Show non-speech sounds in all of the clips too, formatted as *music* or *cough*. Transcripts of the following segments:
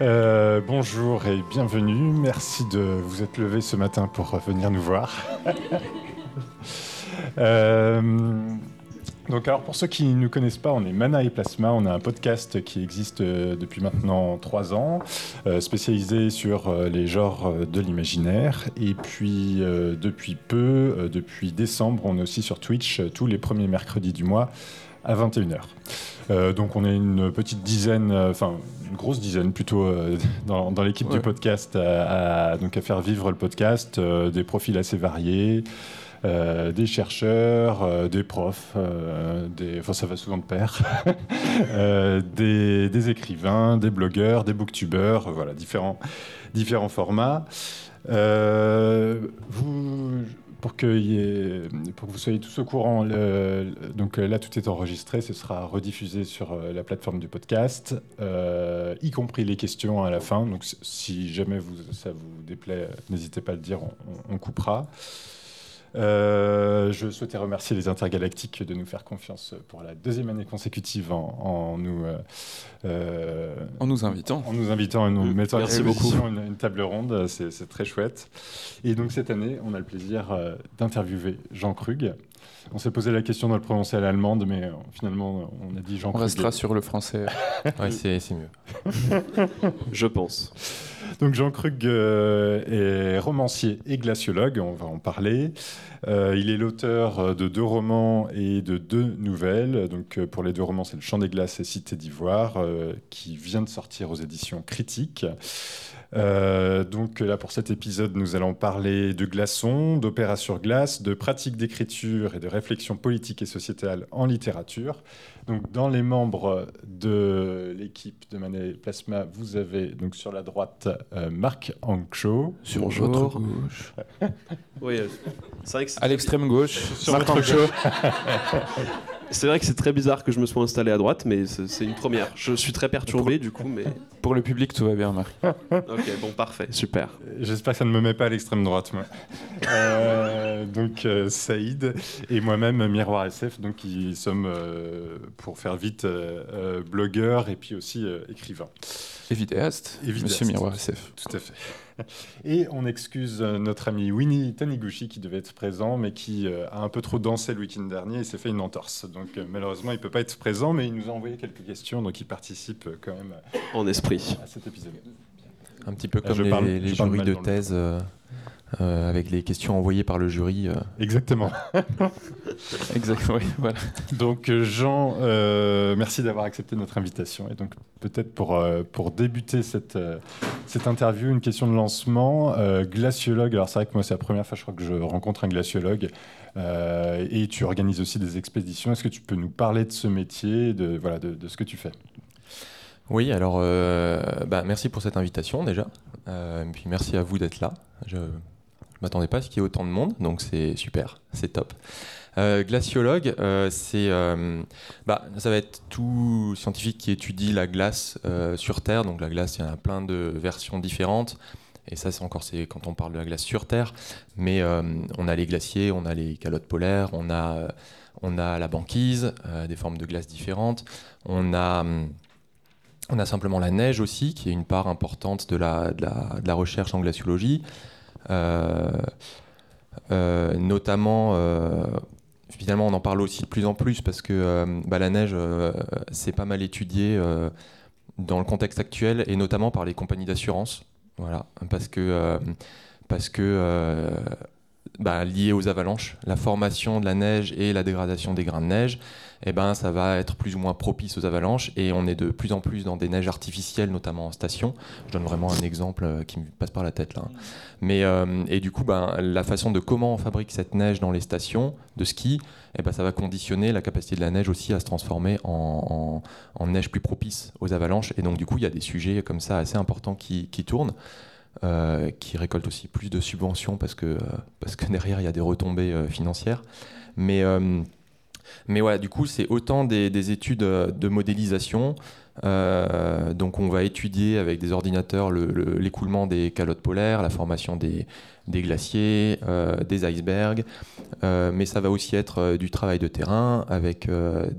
Euh, bonjour et bienvenue. Merci de vous être levé ce matin pour venir nous voir. *laughs* Euh, donc, alors pour ceux qui ne nous connaissent pas, on est Mana et Plasma. On a un podcast qui existe euh, depuis maintenant trois ans, spécialisé sur les genres de l'imaginaire. Et puis, depuis peu, depuis décembre, on est aussi sur Twitch tous les premiers mercredis du mois à 21h. Euh, donc on est une petite dizaine, euh, enfin une grosse dizaine plutôt euh, *laughs* dans, dans l'équipe du podcast à, à- donc à faire vivre le podcast, euh, des profils assez variés, euh, des chercheurs, euh, des profs, euh, des, enfin ça va souvent de pair, *laughs* euh, des, des écrivains, des blogueurs, des booktubeurs, euh, voilà différents différents formats. Euh, vous, pour que, vous soyez tous au courant, donc euh, là tout est enregistré, ce sera rediffusé sur euh, la plateforme du podcast, euh, y compris les questions à la fin. Donc si jamais ça vous déplaît, n'hésitez pas à le dire, on coupera. Euh, je souhaitais remercier les intergalactiques de nous faire confiance pour la deuxième année consécutive en, en nous euh, euh, En nous invitant. en nous invitant et nous mettant à merci disposition une, une table ronde, c'est c'est très chouette. Et donc cette année, on a le plaisir euh, d'interviewer Jean Krug. On s'est posé la question de le prononcer à l'allemande, mais euh, finalement, on a dit Jean On Krug. restera sur le français. *laughs* Ouais, c'est c'est mieux. *laughs* Je pense. Donc Jean Krug euh, est romancier et glaciologue, on va en parler. Euh, il est l'auteur de deux romans et de deux nouvelles. Donc pour les deux romans, c'est Le Chant des glaces et Cité d'Ivoire, qui vient de sortir aux éditions critiques. Euh, donc là, pour cet épisode, nous allons parler de glaçons, d'opéra sur glace, de pratiques d'écriture et de réflexion politique et sociétale en littérature. Donc dans les membres de l'équipe de Manet Plasma, vous avez donc sur la droite euh, Marc Ancho. Sur Bonjour. votre gauche. *laughs* Oui, euh, c'est vrai que c'est À l'extrême gauche. Sur Marc Ancho. *laughs* c'est vrai que c'est très bizarre que je me sois installé à droite, mais c'est une première. Je suis très perturbé du coup, mais Pour le public, tout va bien, Marc. *laughs* ok, bon, parfait, super. J'espère que ça ne me met pas à l'extrême droite, moi. Euh, donc euh, Saïd et moi-même Miroir SF, donc qui sommes, euh, pour faire vite, euh, euh, blogueurs et puis aussi euh, écrivains. Et vidéaste. Et vidéaste. Monsieur Miroir SF. Tout à fait. Et on excuse notre ami Winnie Taniguchi qui devait être présent, mais qui euh, a un peu trop dansé le week-end dernier et s'est fait une entorse. Donc euh, malheureusement, il ne peut pas être présent, mais il nous a envoyé quelques questions, donc il participe quand même En esprit. à cet épisode. Un petit peu comme je les, parle- les jurys de le thèse euh, avec les questions envoyées par le jury. euh. Exactement. *laughs* Exactement. oui, voilà. Donc euh, Jean, euh, merci d'avoir accepté notre invitation. Et donc peut-être pour, euh, pour débuter cette, euh, cette interview, une question de lancement. Euh, glaciologue, alors c'est vrai que moi c'est la première fois je crois que je rencontre un glaciologue. Euh, et tu organises aussi des expéditions. Est-ce que tu peux nous parler de ce métier, de, voilà, de, de ce que tu fais? Oui, alors euh, bah, merci pour cette invitation déjà. Euh, et puis merci à vous d'être là. Je ne m'attendais pas à ce qu'il y ait autant de monde, donc c'est super, c'est top. Euh, glaciologue, euh, c'est, euh, bah, ça va être tout scientifique qui étudie la glace sur Terre. Donc la glace, il y en a plein de versions différentes. Et ça, c'est encore c'est quand on parle de la glace sur Terre. Mais on a les glaciers, on a les calottes polaires, on a, on a la banquise, des formes de glace différentes. On a, on a simplement la neige aussi, qui est une part importante de la, de la recherche en glaciologie. Euh, euh, notamment, euh, finalement, on en parle aussi de plus en plus parce que bah, la neige, c'est pas mal étudié dans le contexte actuel et notamment par les compagnies d'assurance. Voilà, parce que, parce que bah, lié aux avalanches, la formation de la neige et la dégradation des grains de neige, eh ben, ça va être plus ou moins propice aux avalanches et on est de plus en plus dans des neiges artificielles, notamment en station. Je donne vraiment un exemple euh, qui me passe par la tête là. hein. Mais, euh, et du coup, ben, la façon de comment on fabrique cette neige dans les stations de ski, eh ben, ça va conditionner la capacité de la neige aussi à se transformer en, en- en neige plus propice aux avalanches. Et donc, du coup, il y a des sujets comme ça assez importants qui, qui tournent. Euh, qui récoltent aussi plus de subventions parce que, euh, parce que *laughs* derrière, il y a des retombées euh, financières. Mais, mais voilà, du coup, c'est autant des, des études de modélisation. Euh, donc, on va étudier avec des ordinateurs le- le- l'écoulement des calottes polaires, la formation des, glaciers, euh, des icebergs. Euh, mais ça va aussi être du travail de terrain avec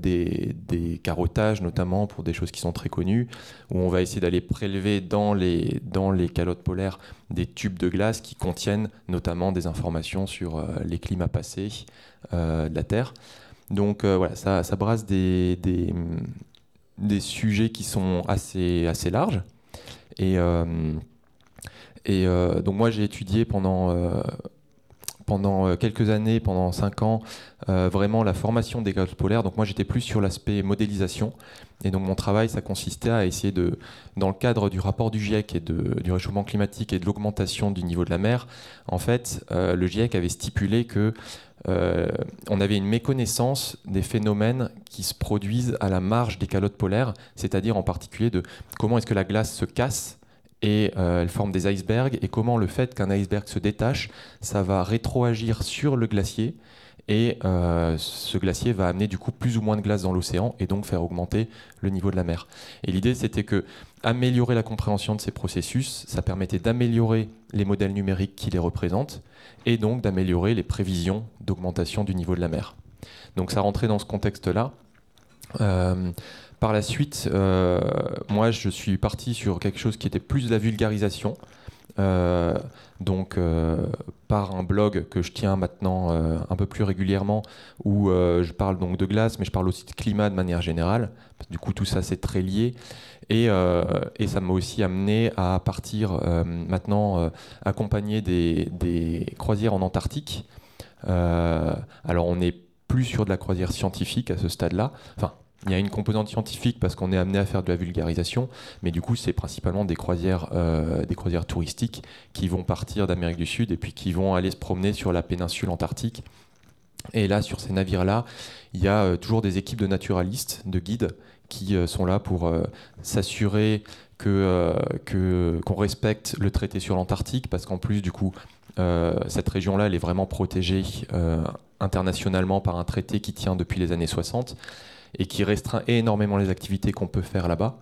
des, des carottages, notamment pour des choses qui sont très connues, où on va essayer d'aller prélever dans les, dans les calottes polaires des tubes de glace qui contiennent notamment des informations sur les climats passés de la Terre. Donc voilà, ça, ça brasse des, des, des sujets qui sont assez, assez larges. Et, euh, et euh, donc moi j'ai étudié pendant, euh, pendant quelques années, pendant cinq ans, vraiment la formation des calottes polaires. Donc moi j'étais plus sur l'aspect modélisation. Et donc mon travail, ça consistait à essayer de, dans le cadre du rapport du GIEC et de- du réchauffement climatique et de l'augmentation du niveau de la mer, en fait, le GIEC avait stipulé que euh, on avait une méconnaissance des phénomènes qui se produisent à la marge des calottes polaires, c'est-à-dire en particulier de comment est-ce que la glace se casse et euh, elle forme des icebergs et comment le fait qu'un iceberg se détache, ça va rétroagir sur le glacier et euh, ce glacier va amener du coup plus ou moins de glace dans l'océan et donc faire augmenter le niveau de la mer. Et l'idée c'était que améliorer la compréhension de ces processus, ça permettait d'améliorer les modèles numériques qui les représentent et donc d'améliorer les prévisions d'augmentation du niveau de la mer. Donc ça rentrait dans ce contexte-là. Euh, par la suite, euh, moi je suis parti sur quelque chose qui était plus de la vulgarisation. Euh, donc euh, par un blog que je tiens maintenant euh, un peu plus régulièrement où je parle donc de glace mais je parle aussi de climat de manière générale. Du coup tout ça c'est très lié. Et, ça m'a aussi amené à partir maintenant accompagner des, des croisières en Antarctique. Alors on n'est plus sur de la croisière scientifique à ce stade là enfin il y a une composante scientifique parce qu'on est amené à faire de la vulgarisation, mais du coup, c'est principalement des croisières, euh, des croisières touristiques qui vont partir d'Amérique du Sud et puis qui vont aller se promener sur la péninsule antarctique. Et là, sur ces navires-là, il y a euh, toujours des équipes de naturalistes, de guides, qui euh, sont là pour s'assurer que, qu'on respecte le traité sur l'Antarctique, parce qu'en plus, du coup, cette région-là, elle est vraiment protégée internationalement par un traité qui tient depuis les années 60 et qui restreint énormément les activités qu'on peut faire là-bas.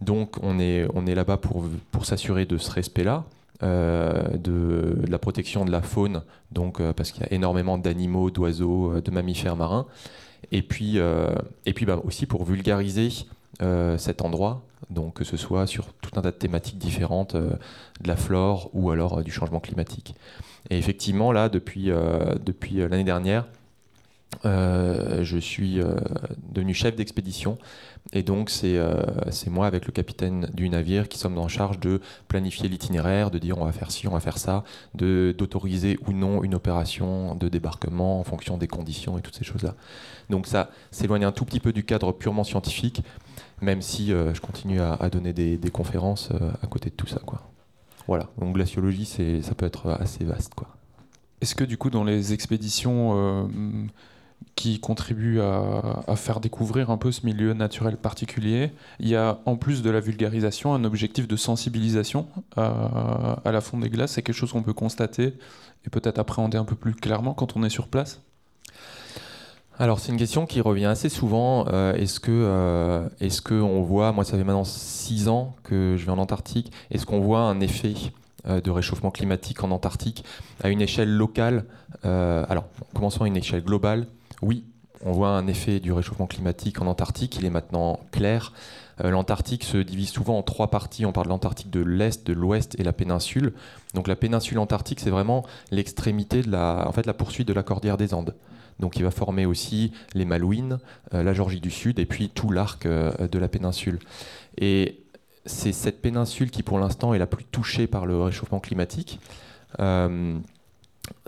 Donc on est, on est là-bas pour, pour s'assurer de ce respect-là, euh, de, la protection de la faune, donc, euh, parce qu'il y a énormément d'animaux, d'oiseaux, euh, de mammifères marins, et puis, et puis bah, aussi pour vulgariser cet endroit, donc que ce soit sur tout un tas de thématiques différentes, de la flore ou alors du changement climatique. Et effectivement, là, depuis, depuis l'année dernière, euh, je suis euh, devenu chef d'expédition et donc c'est euh, moi avec le capitaine du navire qui sommes en charge de planifier l'itinéraire, de dire on va faire ci, on va faire ça, d'autoriser ou non une opération de débarquement en fonction des conditions et toutes ces choses-là. Donc ça s'éloigne un tout petit peu du cadre purement scientifique, même si euh, je continue à, donner des, conférences à côté de tout ça. Quoi. Voilà, donc glaciologie, ça peut être assez vaste. Est-ce que du coup, dans les expéditions qui contribuent à, faire découvrir un peu ce milieu naturel particulier, il y a en plus de la vulgarisation un objectif de sensibilisation à, à la fonte des glaces C'est quelque chose qu'on peut constater et peut-être appréhender un peu plus clairement quand on est sur place Alors c'est une question qui revient assez souvent. Euh, est-ce que, euh, est-ce que on voit, moi ça fait maintenant six ans que je vais en Antarctique, est-ce qu'on voit un effet euh, de réchauffement climatique en Antarctique à une échelle locale? Euh, Alors commençons à une échelle globale. Oui, on voit un effet du réchauffement climatique en Antarctique. Il est maintenant clair. Euh, L'Antarctique se divise souvent en trois parties. On parle de l'Antarctique de l'Est, de l'Ouest et la péninsule. Donc la péninsule antarctique, c'est vraiment l'extrémité de la, en fait, la poursuite de la cordillère des Andes. Donc il va former aussi les Malouines, euh, la Géorgie du Sud et puis tout l'arc euh, de la péninsule. Et c'est cette péninsule qui pour l'instant est la plus touchée par le réchauffement climatique,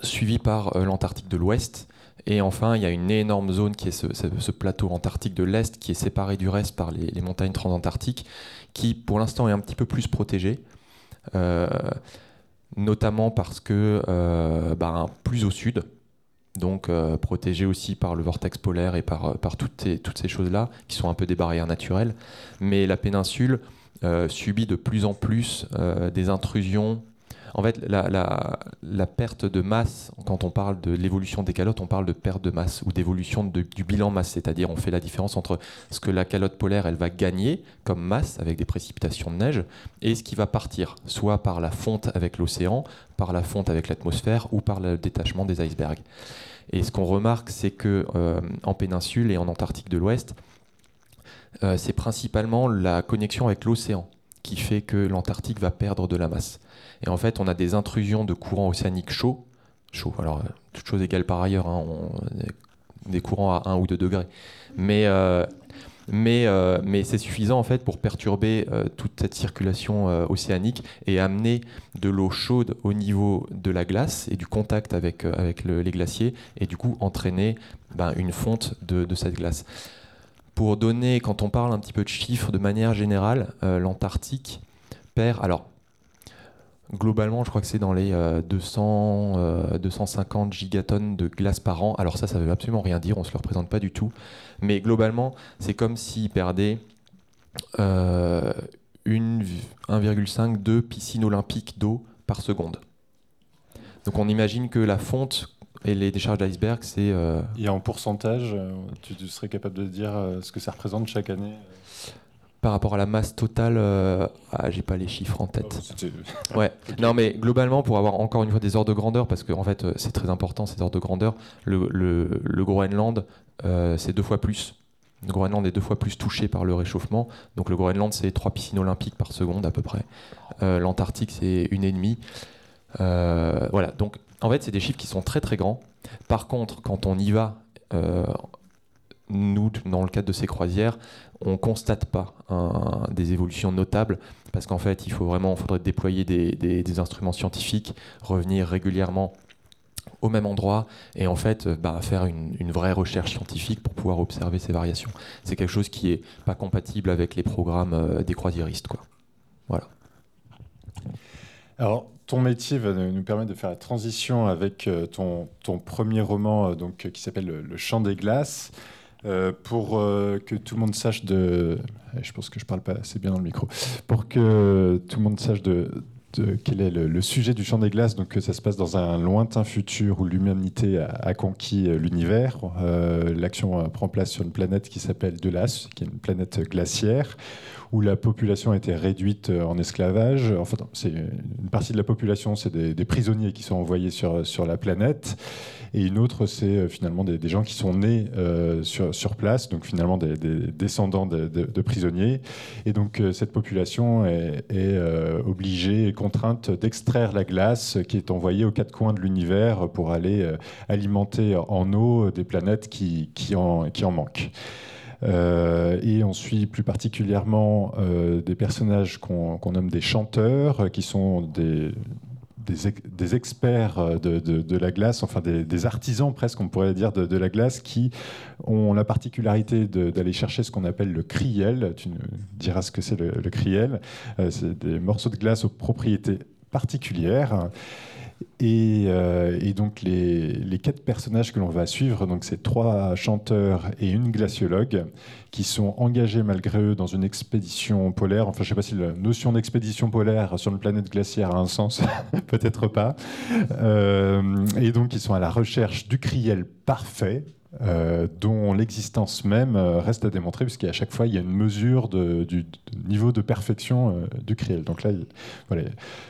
suivie par l'Antarctique de l'Ouest. Et enfin, il y a une énorme zone qui est ce, plateau antarctique de l'Est qui est séparé du reste par les, montagnes transantarctiques, qui pour l'instant est un petit peu plus protégé. Euh, notamment parce que euh, ben, plus au sud, donc euh, protégé aussi par le vortex polaire et par, toutes, ces, toutes ces choses-là, qui sont un peu des barrières naturelles. Mais la péninsule subit de plus en plus des intrusions En fait, la, perte de masse, quand on parle de l'évolution des calottes, on parle de perte de masse ou d'évolution du bilan masse. C'est-à-dire, on fait la différence entre ce que la calotte polaire, elle va gagner comme masse avec des précipitations de neige et ce qui va partir, soit par la fonte avec l'océan, par la fonte avec l'atmosphère ou par le détachement des icebergs. Et ce qu'on remarque, c'est que euh, en péninsule et en Antarctique de l'Ouest, euh, c'est principalement la connexion avec l'océan qui fait que l'Antarctique va perdre de la masse. Et en fait, on a des intrusions de courants océaniques chauds, chauds, alors euh, toute chose égale par ailleurs, hein, on- des courants à 1 ou 2 degrés. Mais, euh, mais, euh, mais c'est suffisant en fait pour perturber toute cette circulation océanique et amener de l'eau chaude au niveau de la glace et du contact avec, avec le- les glaciers et du coup entraîner ben, une fonte de, cette glace. Pour donner, quand on parle un petit peu de chiffres de manière générale, l'Antarctique perd, alors globalement je crois que c'est dans les euh, 200, euh, 250 gigatonnes de glace par an. Alors ça, ça veut absolument rien dire, on se le représente pas du tout. Mais globalement, c'est comme s'ils perdaient euh, une 1,5-2 piscines olympiques d'eau par seconde. Donc on imagine que la fonte et les décharges d'iceberg, c'est euh, Et en pourcentage, euh, tu, serais capable de dire euh, ce que ça représente chaque année par rapport à la masse totale. euh, ah, j'ai pas les chiffres en tête. Oh, *laughs* Ouais. Non, mais globalement, pour avoir encore une fois des ordres de grandeur, parce qu'en fait, euh, c'est très important ces ordres de grandeur. Le, le- le Groenland, euh, c'est deux fois plus. Le Groenland est deux fois plus touché par le réchauffement. Donc le Groenland, c'est trois piscines olympiques par seconde à peu près. Euh, L'Antarctique, c'est une et demie. Voilà. Donc en fait, c'est des chiffres qui sont très très grands. Par contre, quand on y va, nous, dans le cadre de ces croisières, on constate pas des évolutions notables parce qu'en fait, il faut vraiment, faudrait déployer des, instruments scientifiques, revenir régulièrement au même endroit et en fait euh, bah, faire une, vraie recherche scientifique pour pouvoir observer ces variations. C'est quelque chose qui est pas compatible avec les programmes euh, des croisiéristes. Quoi. Voilà. Alors, ton métier va nous permettre de faire la transition avec euh, ton, premier roman donc, qui s'appelle Le, Le Chant des Glaces. Euh, pour euh, que tout le monde sache de. Je pense que je parle pas assez bien dans le micro. Pour que tout le monde sache de, quel est le, sujet du Chant des Glaces, donc que ça se passe dans un lointain futur où l'humanité a, conquis euh, l'univers. L'action prend place sur une planète qui s'appelle Delas, qui est une planète glaciaire où la population a été réduite en esclavage. Enfin, c'est une partie de la population, c'est des, des prisonniers qui sont envoyés sur, sur la planète, et une autre, c'est euh, finalement des, gens qui sont nés euh, sur, place, donc finalement des, des descendants de, prisonniers. Et donc euh, cette population est, obligée et contrainte d'extraire la glace qui est envoyée aux quatre coins de l'univers pour aller alimenter en eau des planètes qui, en, manquent. Et on suit plus particulièrement des personnages qu'on nomme des chanteurs, qui sont des, des, ex- des experts euh, de, de- la glace, enfin des, artisans presque, on pourrait dire, de, la glace, qui ont la particularité d'aller chercher ce qu'on appelle le criel. Tu nous diras ce que c'est le, le criel. Euh, c'est des morceaux de glace aux propriétés particulières. Et, euh, et donc les, les quatre personnages que l'on va suivre, donc c'est trois chanteurs et une glaciologue qui sont engagés malgré eux dans une expédition polaire. Enfin, je ne sais pas si la notion d'expédition polaire sur une planète glaciaire a un sens, *laughs* peut-être pas. Euh, et donc ils sont à la recherche du criel parfait. Euh, dont l'existence même euh, reste à démontrer, puisqu'à chaque fois il y a une mesure de- du, niveau de perfection euh, du criel. Donc là, il- voilà,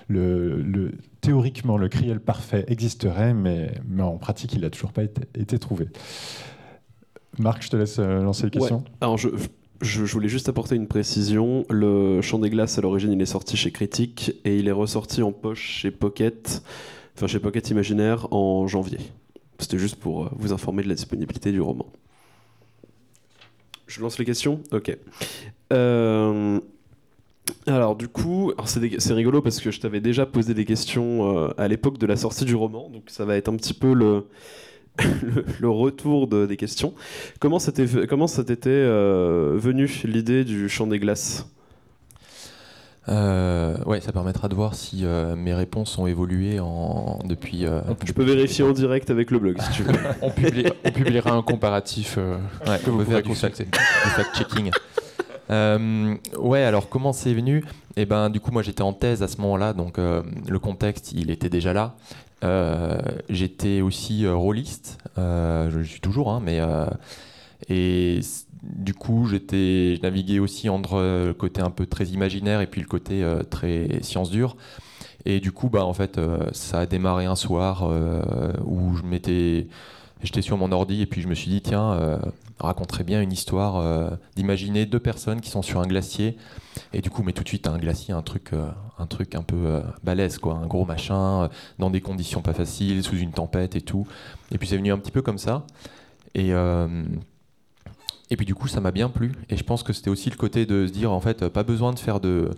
le, le- théoriquement, le criel parfait existerait, mais, mais en pratique, il n'a toujours pas été, été trouvé. Marc, je te laisse lancer les questions. Ouais. Alors, je, je, je voulais juste apporter une précision. Le Chant des Glaces, à l'origine, il est sorti chez Critique et il est ressorti en poche chez Pocket, enfin chez Pocket Imaginaire, en janvier. C'était juste pour euh, vous informer de la disponibilité du roman. Je lance les questions? Ok. Euh, alors, du coup, c'est rigolo parce que je t'avais déjà posé des questions euh, à l'époque de la sortie du roman, donc ça va être un petit peu le, *laughs* retour de- des questions. Comment ça t'était venu l'idée du chant des glaces? Euh, ouais, ça permettra de voir si euh, mes réponses ont évolué en, depuis. euh, Tu peux vérifier en direct avec le blog si tu veux. *laughs* On, publie- on publiera un comparatif. euh, Ouais, que vous faire du fact-checking. *laughs* Euh, ouais, alors comment c'est venu? Eh ben, du coup, moi j'étais en thèse à ce moment-là, donc euh, le contexte, il était déjà là. Euh, j'étais aussi euh, rôliste, euh, je le suis toujours, hein, mais euh, et du coup, j'étais, je naviguais aussi entre euh, le côté un peu très imaginaire et puis le côté euh, très science dure. Et du coup, bah en fait, euh, ça a démarré un soir où je m'étais, j'étais sur mon ordi et puis je me suis dit tiens, raconterait bien une histoire d'imaginer deux personnes qui sont sur un glacier et du coup, mais tout de suite un glacier, un truc, un truc un peu balèze quoi, un gros machin, dans des conditions pas faciles, sous une tempête et tout. Et puis c'est venu un petit peu comme ça. Et et puis du coup, ça m'a bien plu. Et je pense que c'était aussi le côté de se dire, en fait, euh, pas besoin de faire de,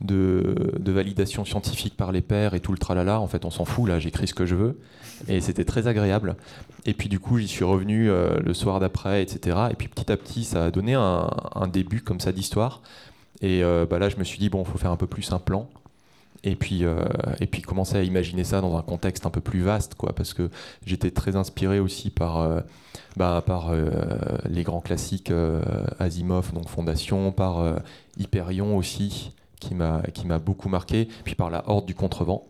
de, validation scientifique par les pairs et tout le tralala. En fait, on s'en fout, là, j'écris ce que je veux. Et c'était très agréable. Et puis du coup, j'y suis revenu euh, le soir d'après, etc. Et puis petit à petit, ça a donné un, un début comme ça d'histoire. Et euh, bah là, je me suis dit, bon, il faut faire un peu plus un plan. Et puis, euh, et puis commencer à imaginer ça dans un contexte un peu plus vaste, quoi, parce que j'étais très inspiré aussi par, euh, bah, par euh, les grands classiques Asimov, donc Fondation, par Hyperion aussi, qui m'a qui m'a beaucoup marqué, puis par la Horde du Contrevent.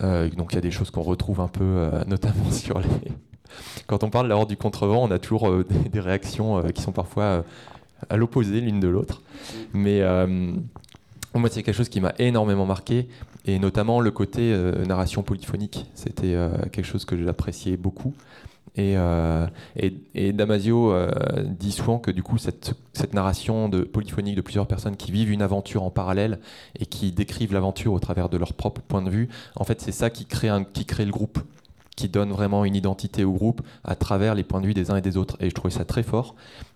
Donc il y a des choses qu'on retrouve un peu, *laughs* notamment *laughs* sur les. Quand on parle de la Horde du Contrevent, on a toujours des, des réactions qui sont parfois à l'opposé l'une de l'autre. Mais moi, c'est quelque chose qui m'a énormément marqué, et notamment le côté euh, narration polyphonique. C'était euh, quelque chose que j'appréciais beaucoup. Et, euh, Damasio dit souvent que du coup cette, cette narration de polyphonique de plusieurs personnes qui vivent une aventure en parallèle et qui décrivent l'aventure au travers de leur propre point de vue, en fait c'est ça qui crée, un, qui crée le groupe, qui donne vraiment une identité au groupe à travers les points de vue des uns et des autres. Et je trouvais ça très fort.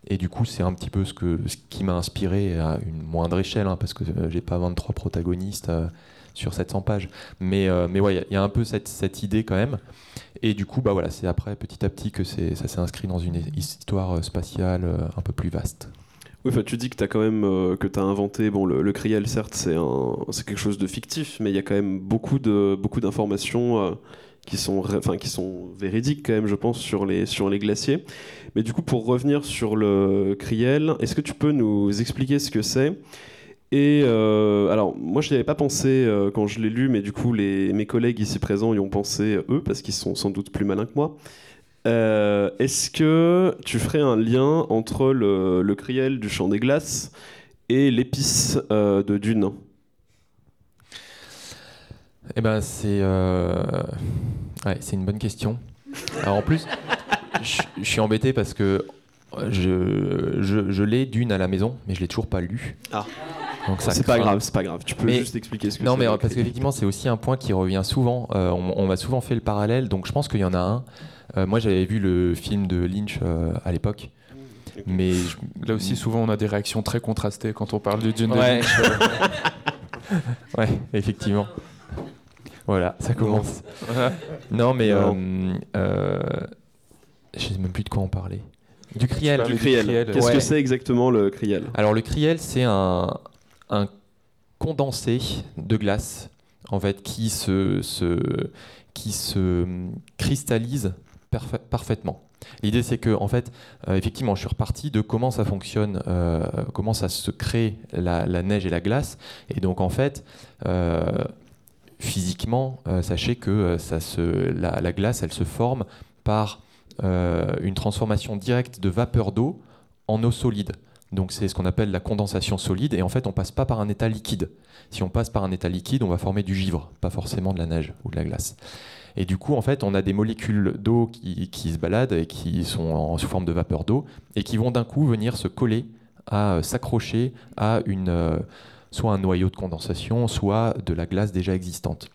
Et du coup c'est un petit peu ce, que, ce qui m'a inspiré à une moindre échelle, hein, parce que euh, j'ai pas 23 protagonistes. euh, sur 700 pages. Mais, euh, mais ouais, il y a- un peu cette, cette idée quand même. Et du coup, bah voilà, c'est après, petit à petit, que ça s'est inscrit dans une histoire euh, spatiale euh, un peu plus vaste. Oui, tu dis que tu as quand même que inventé bon le, le Criel certes c'est quelque chose de fictif mais il y a quand même beaucoup de beaucoup d'informations qui sont enfin qui sont véridiques quand même je pense sur les sur les glaciers. Mais du coup pour revenir sur le Criel, est-ce que tu peux nous expliquer ce que c'est? Et euh, alors, moi, je n'y avais pas pensé euh, quand je l'ai lu, mais du coup, les, mes collègues ici présents y ont pensé, eux, parce qu'ils sont sans doute plus malins que moi. Euh, Est-ce que tu ferais un lien entre le, le criel du champ des glaces et l'épice euh, de Dune? Eh ben, c'est euh, ouais, c'est une bonne question. Alors en plus, je je suis embêté parce que je, je, je l'ai d'une à la maison, mais je l'ai toujours pas lu. Ah. Donc ça C'est pas grave, c'est pas grave. Tu peux Mais- juste expliquer ce que Non, mais euh, parce qu'effectivement, c'est aussi un point qui revient souvent. Euh, on, on m'a souvent fait le parallèle, donc je pense qu'il y en a un. Euh, moi, j'avais vu le film de Lynch euh, à l'époque, mais je- Là aussi, souvent, on a des réactions très contrastées quand on parle du Dune. de Ouais. Lynch. *laughs* ouais, effectivement. Voilà, ça commence. *laughs* Non, mais Non. euh, euh, je sais même plus de quoi on parlait. Du criel. Du du criel. criel, Qu'est-ce ouais. que c'est exactement le criel? Alors le criel, c'est un, un condensé de glace en fait qui se, se- qui se cristallise parfa- parfaitement. L'idée c'est que en fait, euh, effectivement, je suis reparti de comment ça fonctionne, euh, comment ça se crée la, la neige et la glace, et donc en fait. euh, Physiquement, euh, sachez que euh, ça se, la, la glace, elle se forme par euh, une transformation directe de vapeur d'eau en eau solide. Donc c'est ce qu'on appelle la condensation solide et en fait on passe pas par un état liquide. Si on passe par un état liquide, on va former du givre, pas forcément de la neige ou de la glace. Et du coup en fait on a des molécules d'eau qui, se baladent et qui sont en, sous forme de vapeur d'eau et qui vont d'un coup venir se coller, à s'accrocher à une, soit un noyau de condensation, soit de la glace déjà existante.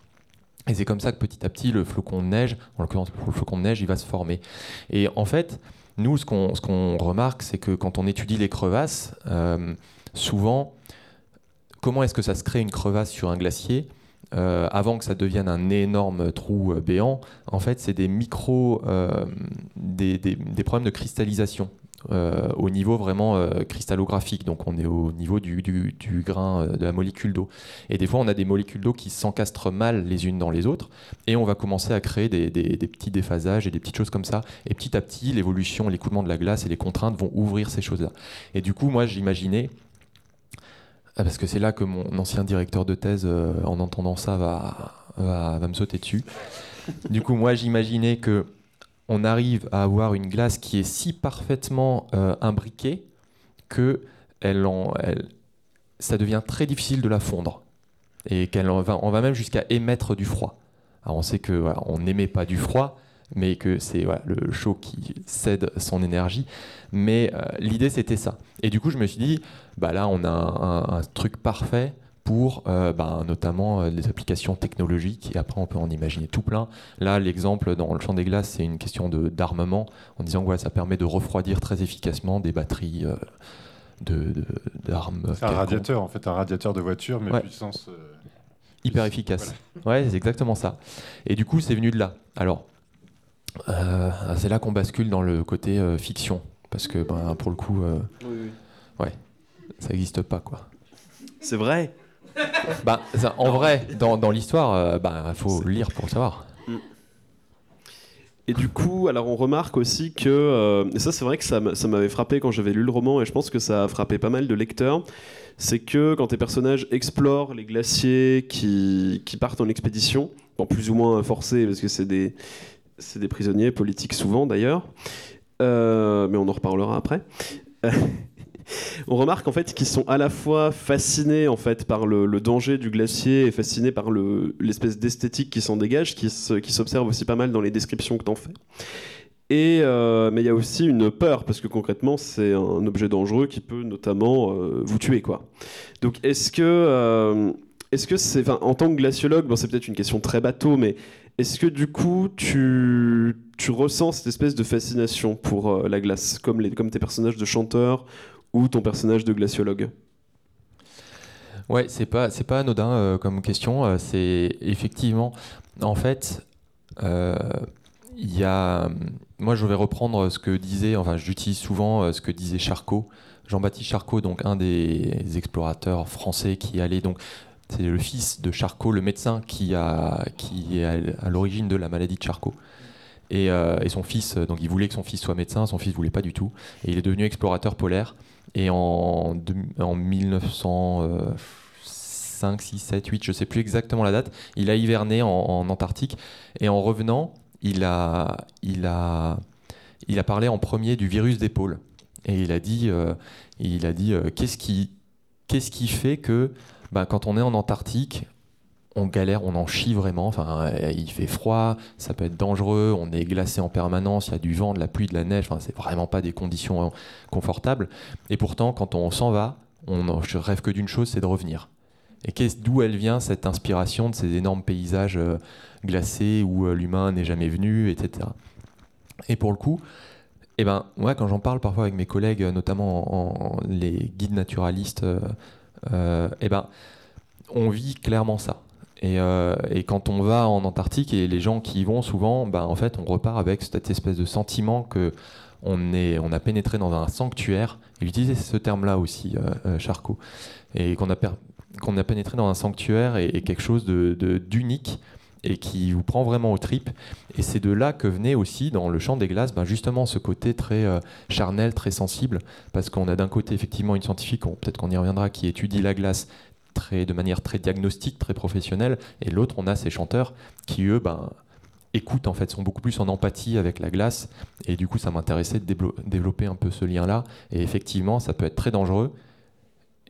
Et c'est comme ça que petit à petit le flocon de neige, en l'occurrence le flocon de neige, il va se former. Et en fait, nous, ce qu'on ce remarque, c'est que quand on étudie les crevasses, euh, souvent, comment est-ce que ça se crée une crevasse sur un glacier euh, avant que ça devienne un énorme trou euh, béant, en fait, c'est des micro, des- des problèmes de cristallisation euh, au niveau vraiment euh, cristallographique. Donc, on est au niveau du, du- grain euh, de la molécule d'eau. Et des fois, on a des molécules d'eau qui s'encastrent mal les unes dans les autres, et on va commencer à créer des, des- des petits déphasages et des petites choses comme ça. Et petit à petit, l'évolution, l'écoulement de la glace et les contraintes vont ouvrir ces choses-là. Et du coup, moi, j'imaginais Ah, parce que c'est là que mon ancien directeur de thèse, en entendant ça, va, va me sauter dessus. du coup, moi, j'imaginais que on arrive à avoir une glace qui est si parfaitement euh, imbriquée que elle en, elle- ça devient très difficile de la fondre et qu'elle va, on va même jusqu'à émettre du froid. Alors on sait que on n'émet pas du froid, mais que c'est le chaud qui cède son énergie. Mais euh, l'idée c'était ça. Et du coup je me suis dit, bah là on a un truc parfait pour euh, bah, notamment euh, des applications technologiques et après on peut en imaginer tout plein. Là l'exemple dans le champ des glaces c'est une question de- d'armement en disant que voilà, ça permet de refroidir très efficacement des batteries euh, de- de- d'armes. C'est un radiateur, en fait, un radiateur de voiture, mais Ouais. puissance. euh, hyper efficace. Ouais, c'est exactement ça. Et du coup, c'est venu de là. Alors, euh, c'est là qu'on bascule dans le côté euh, fiction, parce que ben, pour le coup, euh, ça n'existe pas, quoi. C'est vrai. *laughs* Bah, ça, en vrai, dans, dans l'histoire, il faut le lire pour le savoir. Et du coup, alors on remarque aussi que, euh, et ça c'est vrai que ça m'a- ça m'avait frappé quand j'avais lu le roman, et je pense que ça a frappé pas mal de lecteurs, c'est que quand tes personnages explorent les glaciers qui, qui partent en expédition, bon, plus ou moins forcés, parce que c'est des, des prisonniers politiques souvent d'ailleurs, euh, mais on en reparlera après. *laughs* on remarque en fait qu'ils sont à la fois fascinés en fait par le, danger du glacier et fascinés par le- l'espèce d'esthétique qui s'en dégage, qui se- qui s'observe aussi pas mal dans les descriptions que t'en fais. Euh, mais il y a aussi une peur parce que concrètement c'est un objet dangereux qui peut notamment euh, vous tuer. Donc est-ce que euh, est-ce que c'est en tant que glaciologue c'est peut-être une question très bateau mais est-ce que du coup tu ressens cette espèce de fascination pour la glace comme tes personnages de chanteurs ou ton personnage de glaciologue Ouais, c'est pas c'est pas anodin euh, comme question. euh, c'est effectivement, en fait, euh, il y a. Moi, je vais reprendre ce que disait. Enfin, j'utilise souvent ce que disait Charcot, Jean-Baptiste Charcot, donc un des explorateurs français qui allait donc. C'est le fils de Charcot, le médecin qui a qui est à l'origine de la maladie de Charcot. Et, et son fils, donc il voulait que son fils soit médecin, son fils voulait pas du tout, et il est devenu explorateur polaire. Et en, deux- en 1905, 6, 7, 8, je sais plus exactement la date, il a hiverné en, Antarctique. Et en revenant, il a, il, a, il a parlé en premier du virus pôles. Et il a dit, euh, il a dit euh, qu'est-ce qui, qu'est-ce qui fait que bah, quand on est en Antarctique, on galère, on en chie vraiment. Enfin, euh, il fait froid, ça peut être dangereux, on est glacé en permanence, il y a du vent, de la pluie, de la neige. Enfin, c'est vraiment pas des conditions euh, confortables. Et pourtant, quand on s'en va, on, je rêve que d'une chose, c'est de revenir. Et d'où elle vient cette inspiration de ces énormes paysages euh, glacés où euh, l'humain n'est jamais venu, etc. Et pour le coup, eh ben, moi, quand j'en parle parfois avec mes collègues, notamment en- en- les guides naturalistes, eh ben, on vit clairement ça. Et, euh, et quand on va en Antarctique et les gens qui y vont souvent, ben, en fait, on repart avec cette espèce de sentiment que on, est, on a pénétré dans un sanctuaire. Il utilisait ce terme-là aussi, euh, euh, Charcot, et qu'on a, qu'on a pénétré dans un sanctuaire et, quelque chose de, de- d'unique et qui vous prend vraiment aux tripes. Et c'est de là que venait aussi dans le champ des glaces, ben, justement ce côté très euh, charnel, très sensible, parce qu'on a d'un côté effectivement une scientifique, peut-être qu'on y reviendra, qui étudie la glace très, de manière très diagnostique, très professionnelle, et l'autre, on a ces chanteurs qui, eux, ben, écoutent, en fait, sont beaucoup plus en empathie avec la glace, et du coup, ça m'intéressait de développer un peu ce lien-là, et effectivement, ça peut être très dangereux,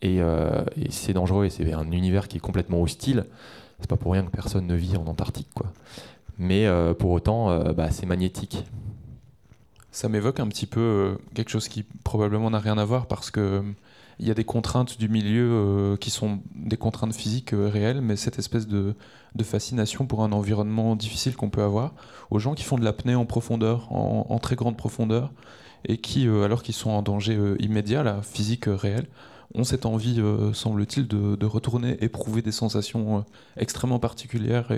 et, euh, et c'est dangereux, et c'est un univers qui est complètement hostile, c'est pas pour rien que personne ne vit en Antarctique, quoi. Mais euh, pour autant, euh, bah, c'est magnétique. Ça m'évoque un petit peu quelque chose qui probablement n'a rien à voir parce que il y a des contraintes du milieu euh, qui sont des contraintes physiques euh, réelles, mais cette espèce de, fascination pour un environnement difficile qu'on peut avoir aux gens qui font de l'apnée en profondeur, en, très grande profondeur, et qui, euh, alors qu'ils sont en danger immédiat, la physique réelle, ont cette envie, semble-t-il, de, retourner éprouver des sensations extrêmement particulières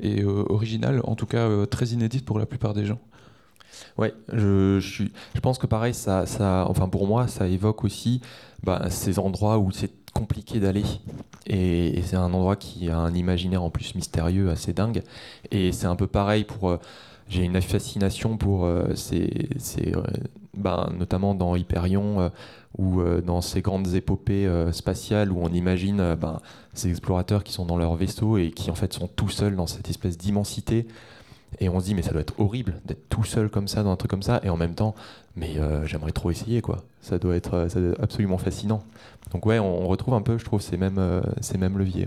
et, originales, en tout cas très inédites pour la plupart des gens. Ouais, je, suis, je pense que pareil, ça, ça, enfin pour moi, ça évoque aussi bah, ces endroits où c'est compliqué d'aller. Et, c'est un endroit qui a un imaginaire en plus mystérieux assez dingue. Et c'est un peu pareil pour. euh, j'ai une fascination pour euh, ces, ces, bah, notamment dans Hyperion, ou dans ces grandes épopées spatiales où on imagine ben, ces explorateurs qui sont dans leur vaisseau et qui en fait sont tout seuls dans cette espèce d'immensité. Et on se dit, mais ça doit être horrible d'être tout seul comme ça dans un truc comme ça. Et en même temps, mais j'aimerais trop essayer, quoi. Ça doit, être, ça doit être absolument fascinant. Donc, ouais, on, retrouve un peu, je trouve, ces mêmes, ces mêmes leviers.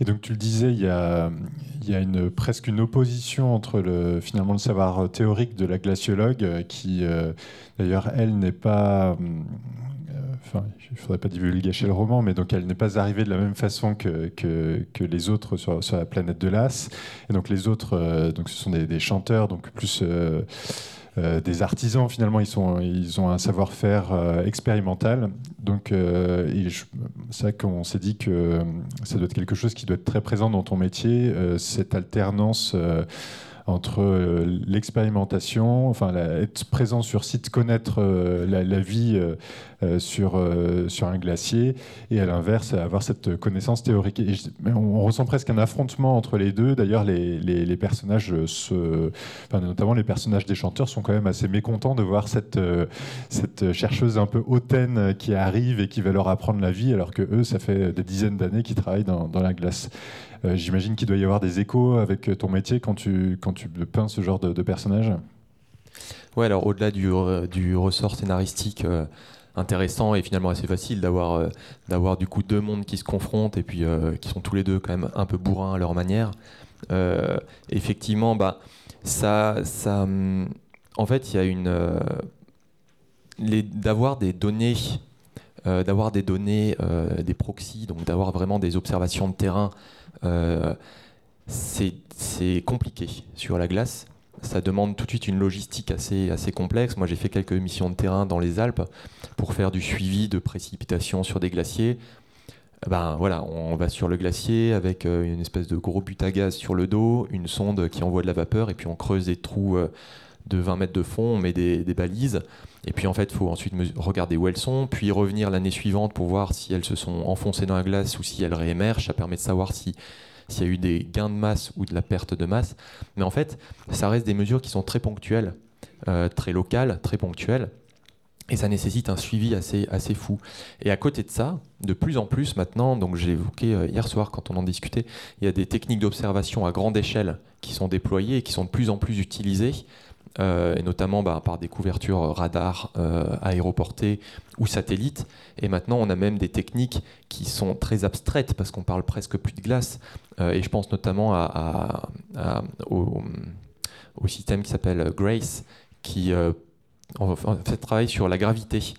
Et donc tu le disais, il y a, y a une, presque une opposition entre le, finalement le savoir théorique de la glaciologue, euh, qui euh, d'ailleurs elle n'est pas, euh, il ne faudrait pas divulgacher le roman, mais donc elle n'est pas arrivée de la même façon que, que, les autres sur, sur, la planète de l'As. Et donc les autres, donc ce sont des, chanteurs, donc plus euh, des artisans finalement ils, sont, ils ont un savoir-faire euh, expérimental donc euh, c'est vrai qu'on s'est dit que ça doit être quelque chose qui doit être très présent dans ton métier cette alternance entre euh, l'expérimentation, enfin être présent sur site, connaître euh, la, vie euh, sur, sur un glacier, et à l'inverse, avoir cette connaissance théorique. On, ressent presque un affrontement entre les deux. D'ailleurs, les, les, personnages, se, enfin, notamment les personnages des chanteurs, sont quand même assez mécontents de voir cette, cette chercheuse un peu hautaine qui arrive et qui va leur apprendre la vie, alors que eux, ça fait des dizaines d'années qu'ils travaillent dans, la glace. Euh, j'imagine qu'il doit y avoir des échos avec ton métier quand tu, quand tu peins ce genre de, de personnage. Ouais, alors au-delà du, du, ressort scénaristique euh, intéressant et finalement assez facile d'avoir euh, d'avoir du coup deux mondes qui se confrontent et puis qui sont tous les deux quand même un peu bourrins à leur manière. effectivement, bah ça, ça, hum, en fait, il y a une d'avoir des données. d'avoir des données, des proxys, donc d'avoir vraiment des observations de terrain euh, c'est compliqué sur la glace. Ça demande tout de suite une logistique assez, assez complexe. Moi, j'ai fait quelques missions de terrain dans les Alpes pour faire du suivi de précipitations sur des glaciers. Ben voilà, on va sur le glacier avec euh, une espèce de gros but à gaz sur le dos, une sonde qui envoie de la vapeur, et puis on creuse des trous euh, de 20 mètres de fond, on met des, des balises, et puis en fait, il faut ensuite regarder où elles sont, puis revenir l'année suivante pour voir si elles se sont enfoncées dans la glace ou si elles réémergent. Ça permet de savoir si s'il y a eu des gains de masse ou de la perte de masse. Mais en fait, ça reste des mesures qui sont très ponctuelles, euh, très locales, très ponctuelles. Et ça nécessite un suivi assez, assez fou. Et à côté de ça, de plus en plus maintenant, donc j'ai évoqué euh, hier soir quand on en discutait, il y a des techniques d'observation à grande échelle qui sont déployées et qui sont de plus en plus utilisées et notamment bah, par des couvertures radar euh, aéroportées ou satellites. Et maintenant, on a même des techniques qui sont très abstraites parce qu'on parle presque plus de glace. Euh, et je pense notamment au, système qui s'appelle Grace, qui en fait, travaille sur la gravité.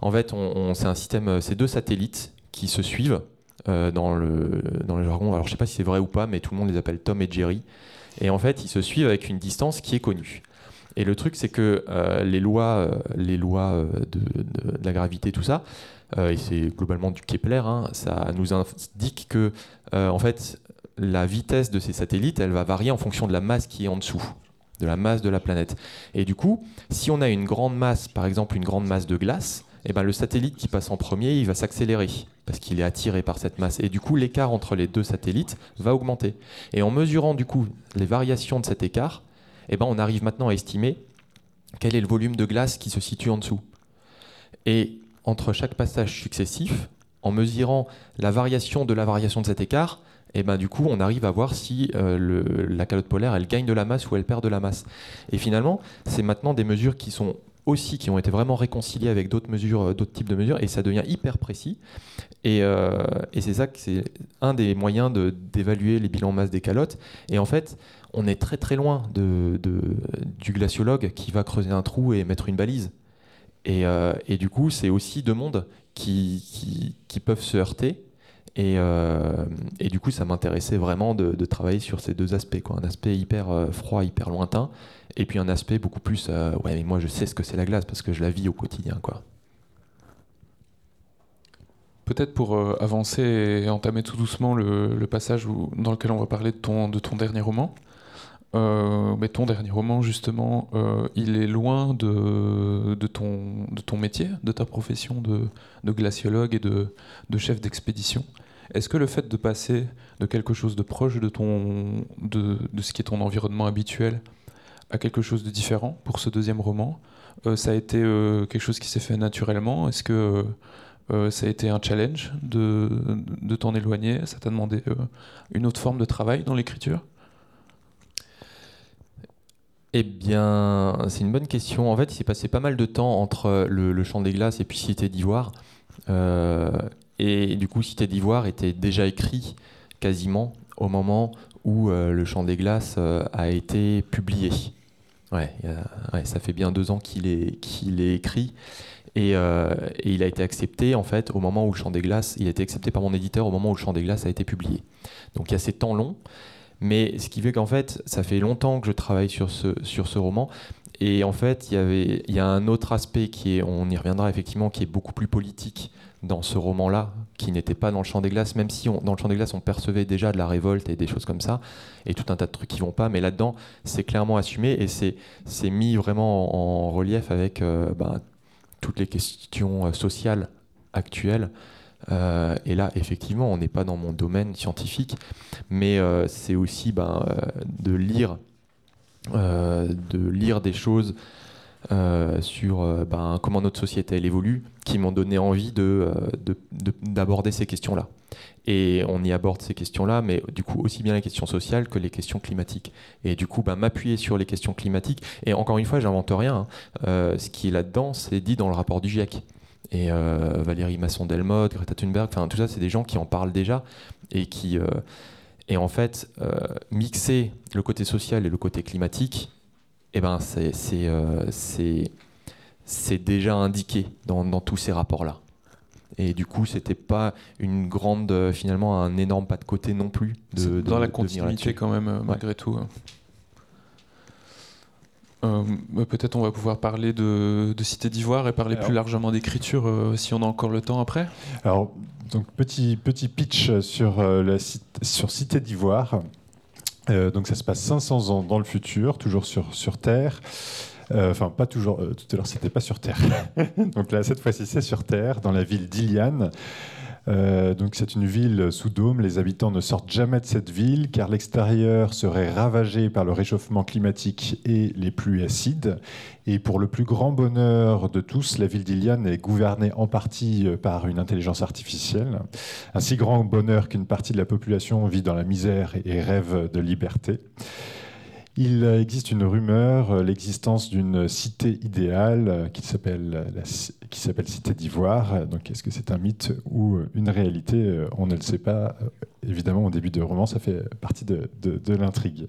En fait, c'est un système, c'est deux satellites qui se suivent dans, le, dans le jargon. Alors, je ne sais pas si c'est vrai ou pas, mais tout le monde les appelle Tom et Jerry. Et en fait, ils se suivent avec une distance qui est connue. Et le truc, c'est que euh, les lois, euh, les lois euh, de, la gravité, tout ça, et c'est globalement du Kepler, hein, ça nous indique que, en fait, la vitesse de ces satellites, elle va varier en fonction de la masse qui est en dessous de la masse de la planète. Et du coup, si on a une grande masse, par exemple une grande masse de glace, eh ben le satellite qui passe en premier, il va s'accélérer parce qu'il est attiré par cette masse. Et du coup, l'écart entre les deux satellites va augmenter. Et en mesurant du coup les variations de cet écart, eh ben, on arrive maintenant à estimer quel est le volume de glace qui se situe en dessous. Et entre chaque passage successif, en mesurant la variation de la variation de cet écart, et ben du coup, on arrive à voir si euh, la calotte polaire, elle gagne de la masse ou elle perd de la masse. Et finalement, c'est maintenant des mesures qui sont aussi qui ont été vraiment réconciliées avec d'autres mesures, euh, d'autres types de mesures, et ça devient hyper précis. Et, euh, c'est ça que c'est un des moyens d'évaluer les bilans masse des calottes. Et en fait, on est très très loin du glaciologue qui va creuser un trou et mettre une balise. Et, euh, du coup, c'est aussi deux mondes qui, peuvent se heurter. Et, euh, et du coup, ça m'intéressait vraiment de, travailler sur ces deux aspects. Quoi. Un aspect hyper euh, froid, hyper lointain, et puis un aspect beaucoup plus ouais, mais moi je sais ce que c'est la glace parce que je la vis au quotidien. Quoi. Peut-être pour avancer et entamer tout doucement le, passage dans lequel on va parler de ton dernier roman. Euh, mais ton dernier roman, justement, euh, il est loin de, ton, métier, de ta profession de, glaciologue et de, chef d'expédition. Est-ce que le fait de passer de quelque chose de proche de, ton, de, ce qui est ton environnement habituel à quelque chose de différent pour ce deuxième roman Ça a été quelque chose qui s'est fait naturellement? Est-ce que ça a été un challenge de, de t'en éloigner? Ça t'a demandé une autre forme de travail dans l'écriture? Eh bien, c'est une bonne question. En fait, il s'est passé pas mal de temps entre le, le Chant des Glaces et puis Cité d'Ivoire. Euh, et du coup, Cité d'Ivoire était déjà écrit quasiment au moment où euh, Le Chant des Glaces euh, a été publié. Ouais, ça fait bien deux ans qu'il est, qu'il est écrit. Et, il a été accepté, en fait, au moment où Le des Glaces, il a été accepté par mon éditeur au moment où Le Chant des Glaces a été publié. Donc il y a ces temps longs. Mais ce qui fait qu'en fait, ça fait longtemps que je travaille sur ce, sur ce roman. Et en fait, il y, il y a un autre aspect qui est, on y reviendra effectivement, qui est beaucoup plus politique dans ce roman-là, qui n'était pas dans le champ des glaces, même si dans le champ des glaces, on percevait déjà de la révolte et des choses comme ça, et tout un tas de trucs qui vont pas. Mais là-dedans, c'est clairement assumé et c'est mis vraiment en, relief avec euh, ben, toutes les questions euh, sociales actuelles euh, et là, effectivement, on n'est pas dans mon domaine scientifique, mais euh, c'est aussi ben, euh, de lire, de lire des choses sur ben, comment notre société évolue, qui m'ont donné envie de, d'aborder ces questions-là. Et on y aborde ces questions-là, mais du coup aussi bien les questions sociales que les questions climatiques. Et du coup, ben, m'appuyer sur les questions climatiques. Et encore une fois, j'invente rien. Hein. ce qui est là-dedans, c'est dit dans le rapport du GIEC et euh, Valérie Masson-Delmotte, Greta Thunberg, enfin tout ça, c'est des gens qui en parlent déjà et qui. Euh, et en fait, euh, mixer le côté social et le côté climatique, eh ben, c'est c'est déjà indiqué dans, dans tous ces rapports-là. Et du coup, c'était pas une grande, finalement, un énorme pas de côté non plus. De, dans la continuité quand même, malgré tout. Euh, peut-être on va pouvoir parler de, Cité d'Ivoire et parler plus largement d'écriture euh, si on a encore le temps après. Alors, donc petit, petit pitch sur, euh, la, sur Cité d'Ivoire. donc ça se passe 500 ans dans le futur, toujours sur, sur Terre. Enfin, pas toujours. tout à l'heure, c'était pas sur Terre. *laughs* donc là, cette fois-ci, c'est sur Terre, dans la ville d'Iliane. Euh, donc c'est une ville sous dôme. Les habitants ne sortent jamais de cette ville car l'extérieur serait ravagé par le réchauffement climatique et les pluies acides. Et pour le plus grand bonheur de tous, la ville d'Iliane est gouvernée en partie euh, par une intelligence artificielle. Un si grand bonheur qu'une partie de la population vit dans la misère et rêve de liberté. Il existe une rumeur, euh, l'existence d'une cité idéale euh, qui s'appelle Cité d'Ivoire. Donc, est-ce que c'est un mythe ou une réalité euh, On ne le sait pas. Évidemment, au début de roman, ça fait partie de, l'intrigue.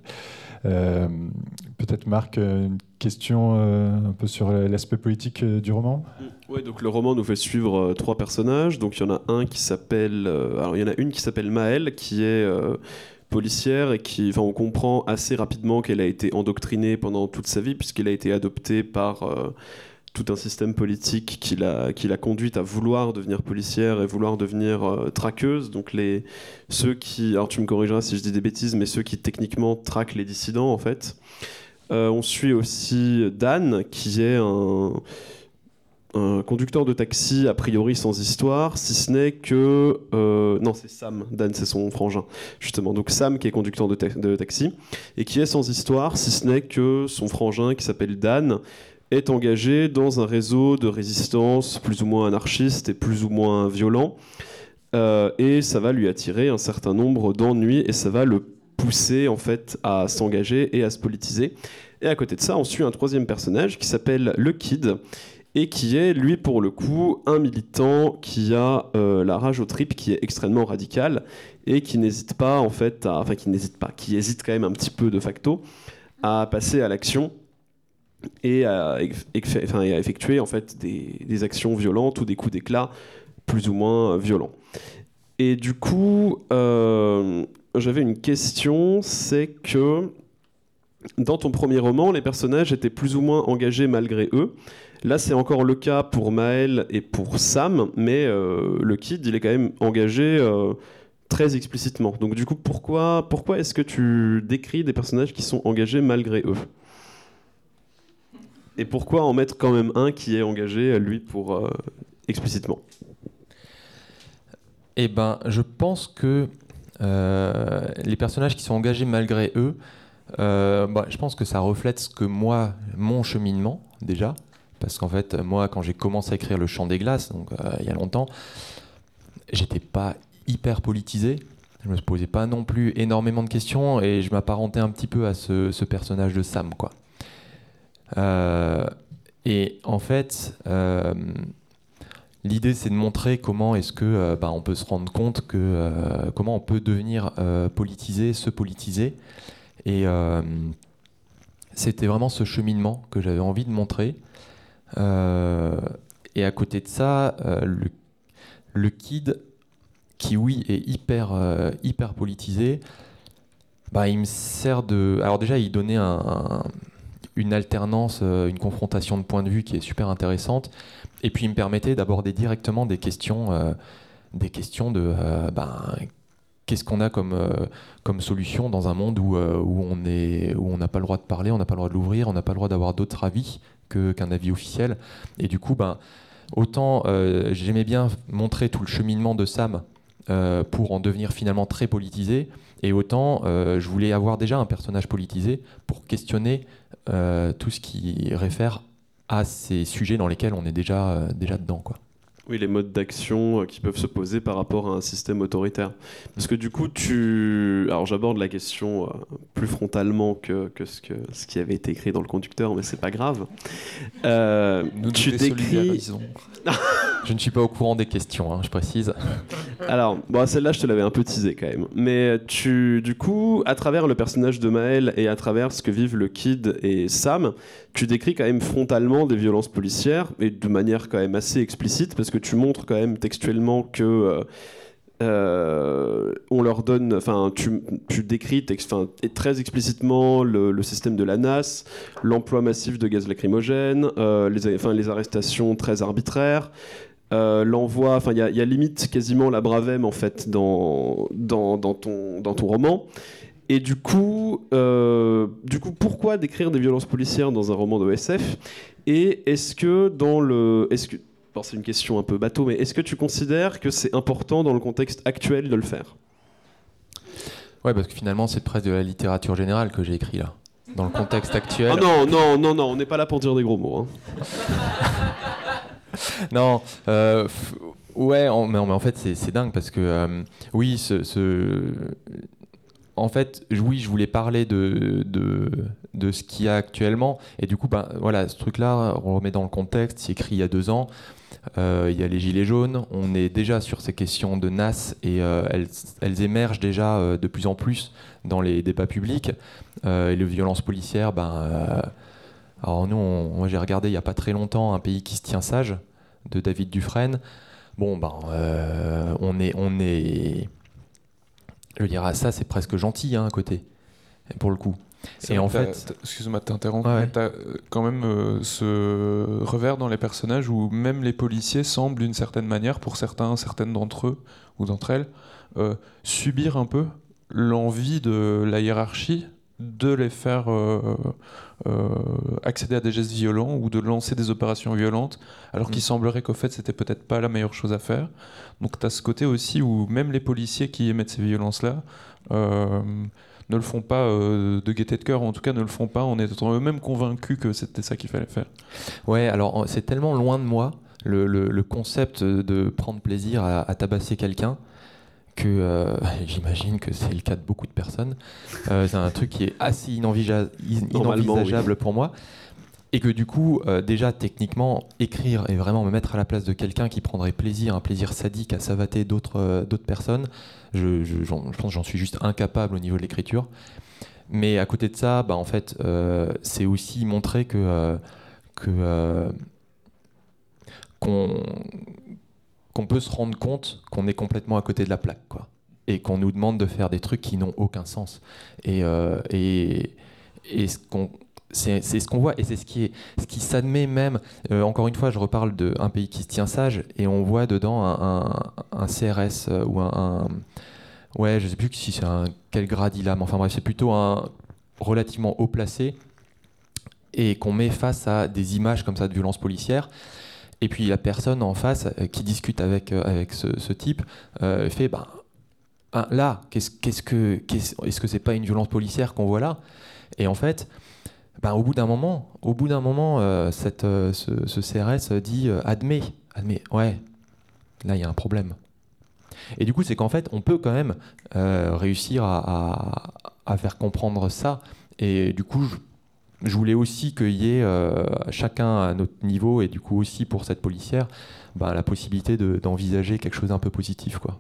Peut-être Marc, une question un peu sur l'aspect politique du roman? Oui, donc le roman nous fait suivre trois personnages. Donc il y en a un qui s'appelle, alors il y en a une qui s'appelle Maëlle, qui est policière et qui, enfin, on comprend assez rapidement qu'elle a été endoctrinée pendant toute sa vie puisqu'elle a été adoptée par euh, tout un système politique qui l'a qui l'a conduite à vouloir devenir policière et vouloir devenir euh, traqueuse. Donc les ceux qui, alors tu me corrigeras si je dis des bêtises, mais ceux qui techniquement traquent les dissidents en fait. Euh, on suit aussi Dan qui est un un conducteur de taxi a priori sans histoire, si ce n'est que... Euh, non, c'est Sam, Dan c'est son frangin, justement. Donc Sam qui est conducteur de, taxi, et qui est sans histoire, si ce n'est que son frangin qui s'appelle Dan est engagé dans un réseau de résistance plus ou moins anarchiste et plus ou moins violent. Euh, et ça va lui attirer un certain nombre d'ennuis et ça va le pousser en fait à s'engager et à se politiser. Et à côté de ça, on suit un troisième personnage qui s'appelle le Kid et qui est, lui, pour le coup, un militant qui a euh, la rage au trip, qui est extrêmement radical, et qui n'hésite pas, en fait, enfin, qui n'hésite pas, qui hésite quand même un petit peu de facto à passer à l'action et à, effectuer, en fait, des, des, actions violentes ou des coups d'éclat plus ou moins violents. Et du coup, euh, j'avais une question, c'est que dans ton premier roman, les personnages étaient plus ou moins engagés malgré eux. Là, c'est encore le cas pour Maël et pour Sam, mais euh, le kid, il est quand même engagé euh, très explicitement. Donc du coup, pourquoi, pourquoi est-ce que tu décris des personnages qui sont engagés malgré eux? Et pourquoi en mettre quand même un qui est engagé, lui, pour euh, explicitement? Eh ben, je pense que les personnages qui sont engagés malgré eux, bah, Je pense que ça reflète ce que moi, mon cheminement, déjà. Parce qu'en fait, moi, quand j'ai commencé à écrire Le Chant des Glaces, donc euh, il y a longtemps, j'étais pas hyper politisé. Je me posais pas non plus énormément de questions et je m'apparentais un petit peu à ce, personnage de Sam, quoi. Euh, et en fait, euh, l'idée c'est de montrer comment est-ce que bah, on peut se rendre compte que comment on peut devenir politisé, se politiser. Et c'était vraiment ce cheminement que j'avais envie de montrer. Euh, et à côté de ça, euh, le, kid qui oui est hyper euh, hyper politisé, bah, il me sert de. Alors déjà, il donnait un- un- une alternance, une confrontation de points de vue qui est super intéressante. Et puis il me permettait d'aborder directement des questions, des questions de ben, qu'est-ce qu'on a comme, comme solution dans un monde où, où on n'a pas le droit de parler, on n'a pas le droit de l'ouvrir, on n'a pas le droit d'avoir d'autres avis qu'un avis officiel. Et du coup, ben, autant euh, j'aimais bien montrer tout le cheminement de Sam euh, pour en devenir finalement très politisé, et autant euh, je voulais avoir déjà un personnage politisé pour questionner tout ce qui réfère à ces sujets dans lesquels on est déjà, déjà dedans. Quoi. Oui, les modes d'action euh, qui peuvent se poser par rapport à un système autoritaire. Parce que du coup, tu. Alors, j'aborde la question euh, plus frontalement que, que, ce que ce qui avait été écrit dans le conducteur, mais c'est pas grave. Euh, Nous tu nous décris. Je ne suis pas au courant des questions, hein, je précise. Alors, bon, celle-là, je te l'avais un peu teasé quand même. Mais tu, du coup, à travers le personnage de Maël et à travers ce que vivent le Kid et Sam, tu décris quand même frontalement des violences policières et de manière quand même assez explicite parce que tu montres quand même textuellement que. euh, euh, on leur donne, enfin, tu, décris très explicitement le, système de la NAS, l'emploi massif de gaz lacrymogène, euh, les, arrestations très arbitraires, l'envoi, enfin il y, a- limite quasiment la bravème en fait dans ton roman. Et du coup, euh, du coup, pourquoi décrire des violences policières dans un roman de SF Et est-ce que dans le, est-ce que, bon, c'est une question un peu bateau, mais est-ce que tu considères que c'est important dans le contexte actuel de le faire? Ouais, parce que finalement, c'est presque de la littérature générale que j'ai écrit là. Dans le contexte actuel. Ah non, non, non, non, on n'est pas là pour dire des gros mots. hein. *laughs* Non, euh, ouais, mais, en- fait, c'est c'est dingue parce que, euh, oui, ce, ce- en fait, oui, je voulais parler de, de, de ce qu'il y a actuellement. Et du coup, ben, voilà, ce truc-là, on le remet dans le contexte, c'est écrit il y a deux ans. Euh, il y a les Gilets jaunes, on est déjà sur ces questions de NAS et euh, elles, elles émergent déjà euh, de plus en plus dans les débats publics. Et les violences policières, ben, alors nous, on- moi j'ai regardé il n'y a pas très longtemps Un pays qui se tient sage de David Dufresne. Bon, ben, on est, on est, dire, ah, ça c'est presque gentil hein, à côté, pour le coup. Et en fait- excuse-moi de t'interrompre, Ouais, t'as euh, quand même euh, ce revers dans les personnages où même les policiers semblent d'une certaine manière, pour certains, certaines d'entre eux ou d'entre elles, euh, subir un peu l'envie de la hiérarchie de les faire euh, accéder à des gestes violents ou de lancer des opérations violentes, alors qu'il Mm. semblerait qu'au fait c'était peut-être pas la meilleure chose à faire. Donc tu as ce côté aussi où même les policiers qui émettent ces violences-là euh, ne le font pas euh, de gaieté de cœur, en tout cas ne le font pas en étant eux-mêmes convaincus que c'était ça qu'il fallait faire. Ouais, alors c'est tellement loin de moi le, le- le concept de prendre plaisir à, à tabasser quelqu'un que euh, *laughs* j'imagine que c'est le cas de beaucoup de personnes. Euh, c'est un truc qui est assez inenvisageable pour moi. Et que du coup, euh, déjà techniquement, écrire et vraiment me mettre à la place de quelqu'un qui prendrait plaisir, un plaisir sadique à savater d'autres euh, personnes, je, pense que j'en suis juste incapable au niveau de l'écriture. Mais à côté de ça, bah, en fait, euh, c'est aussi montrer que, qu'on peut se rendre compte qu'on est complètement à côté de la plaque, quoi. Et qu'on nous demande de faire des trucs qui n'ont aucun sens. Et, et, et ce qu'on c'est ce qu'on voit et c'est ce qui est ce qui s'admet même euh, encore une fois je reparle de un pays qui se tient sage et on voit dedans un, un- CRS euh, ou un, ouais je sais plus si c'est un quel grade il a mais enfin bref c'est plutôt un relativement haut placé et qu'on met face à des images comme ça de violence policière et puis la personne en face euh, qui discute avec, avec ce, ce type fait ah, là, qu'est-ce, qu'est-ce que, qu'est-ce, est-ce que c'est pas une violence policière qu'on voit là? Et en fait, ben, au bout d'un moment, au bout d'un moment, euh, cette, euh, ce, CRS dit euh, admet, admet, ouais, là il y a un problème. Et du coup, c'est qu'en fait, on peut quand même réussir à, à- faire comprendre ça. Et du coup, je, je voulais aussi qu'il y ait chacun à notre niveau, et du coup aussi pour cette policière, ben, la possibilité de- d'envisager quelque chose d'un peu positif, quoi.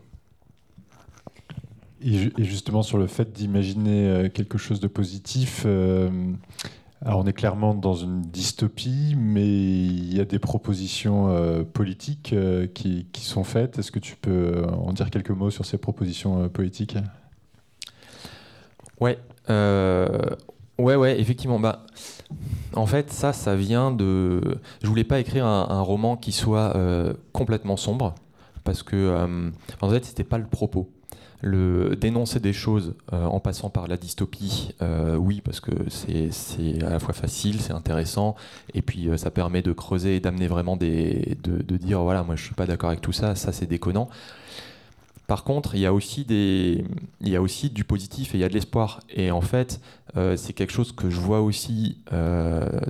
Et, ju- et justement, sur le fait d'imaginer quelque chose de positif, alors on est clairement dans une dystopie, mais il y a des propositions euh, politiques euh, qui, sont faites. Est-ce que tu peux euh, en dire quelques mots sur ces propositions politiques? Ouais, ouais, ouais, effectivement. Bah, en fait, ça, ça vient de. Je voulais pas écrire un, roman qui soit complètement sombre, parce que, en fait, c'était pas le propos. Le dénoncer des choses euh, en passant par la dystopie, euh, oui, parce que c'est à la fois facile, c'est intéressant, et puis euh, ça permet de creuser et d'amener vraiment des. De, dire, voilà, moi je suis pas d'accord avec tout ça, ça c'est déconnant. Par contre, il y a aussi du positif et il y a de l'espoir. Et en fait, c'est quelque chose que je vois aussi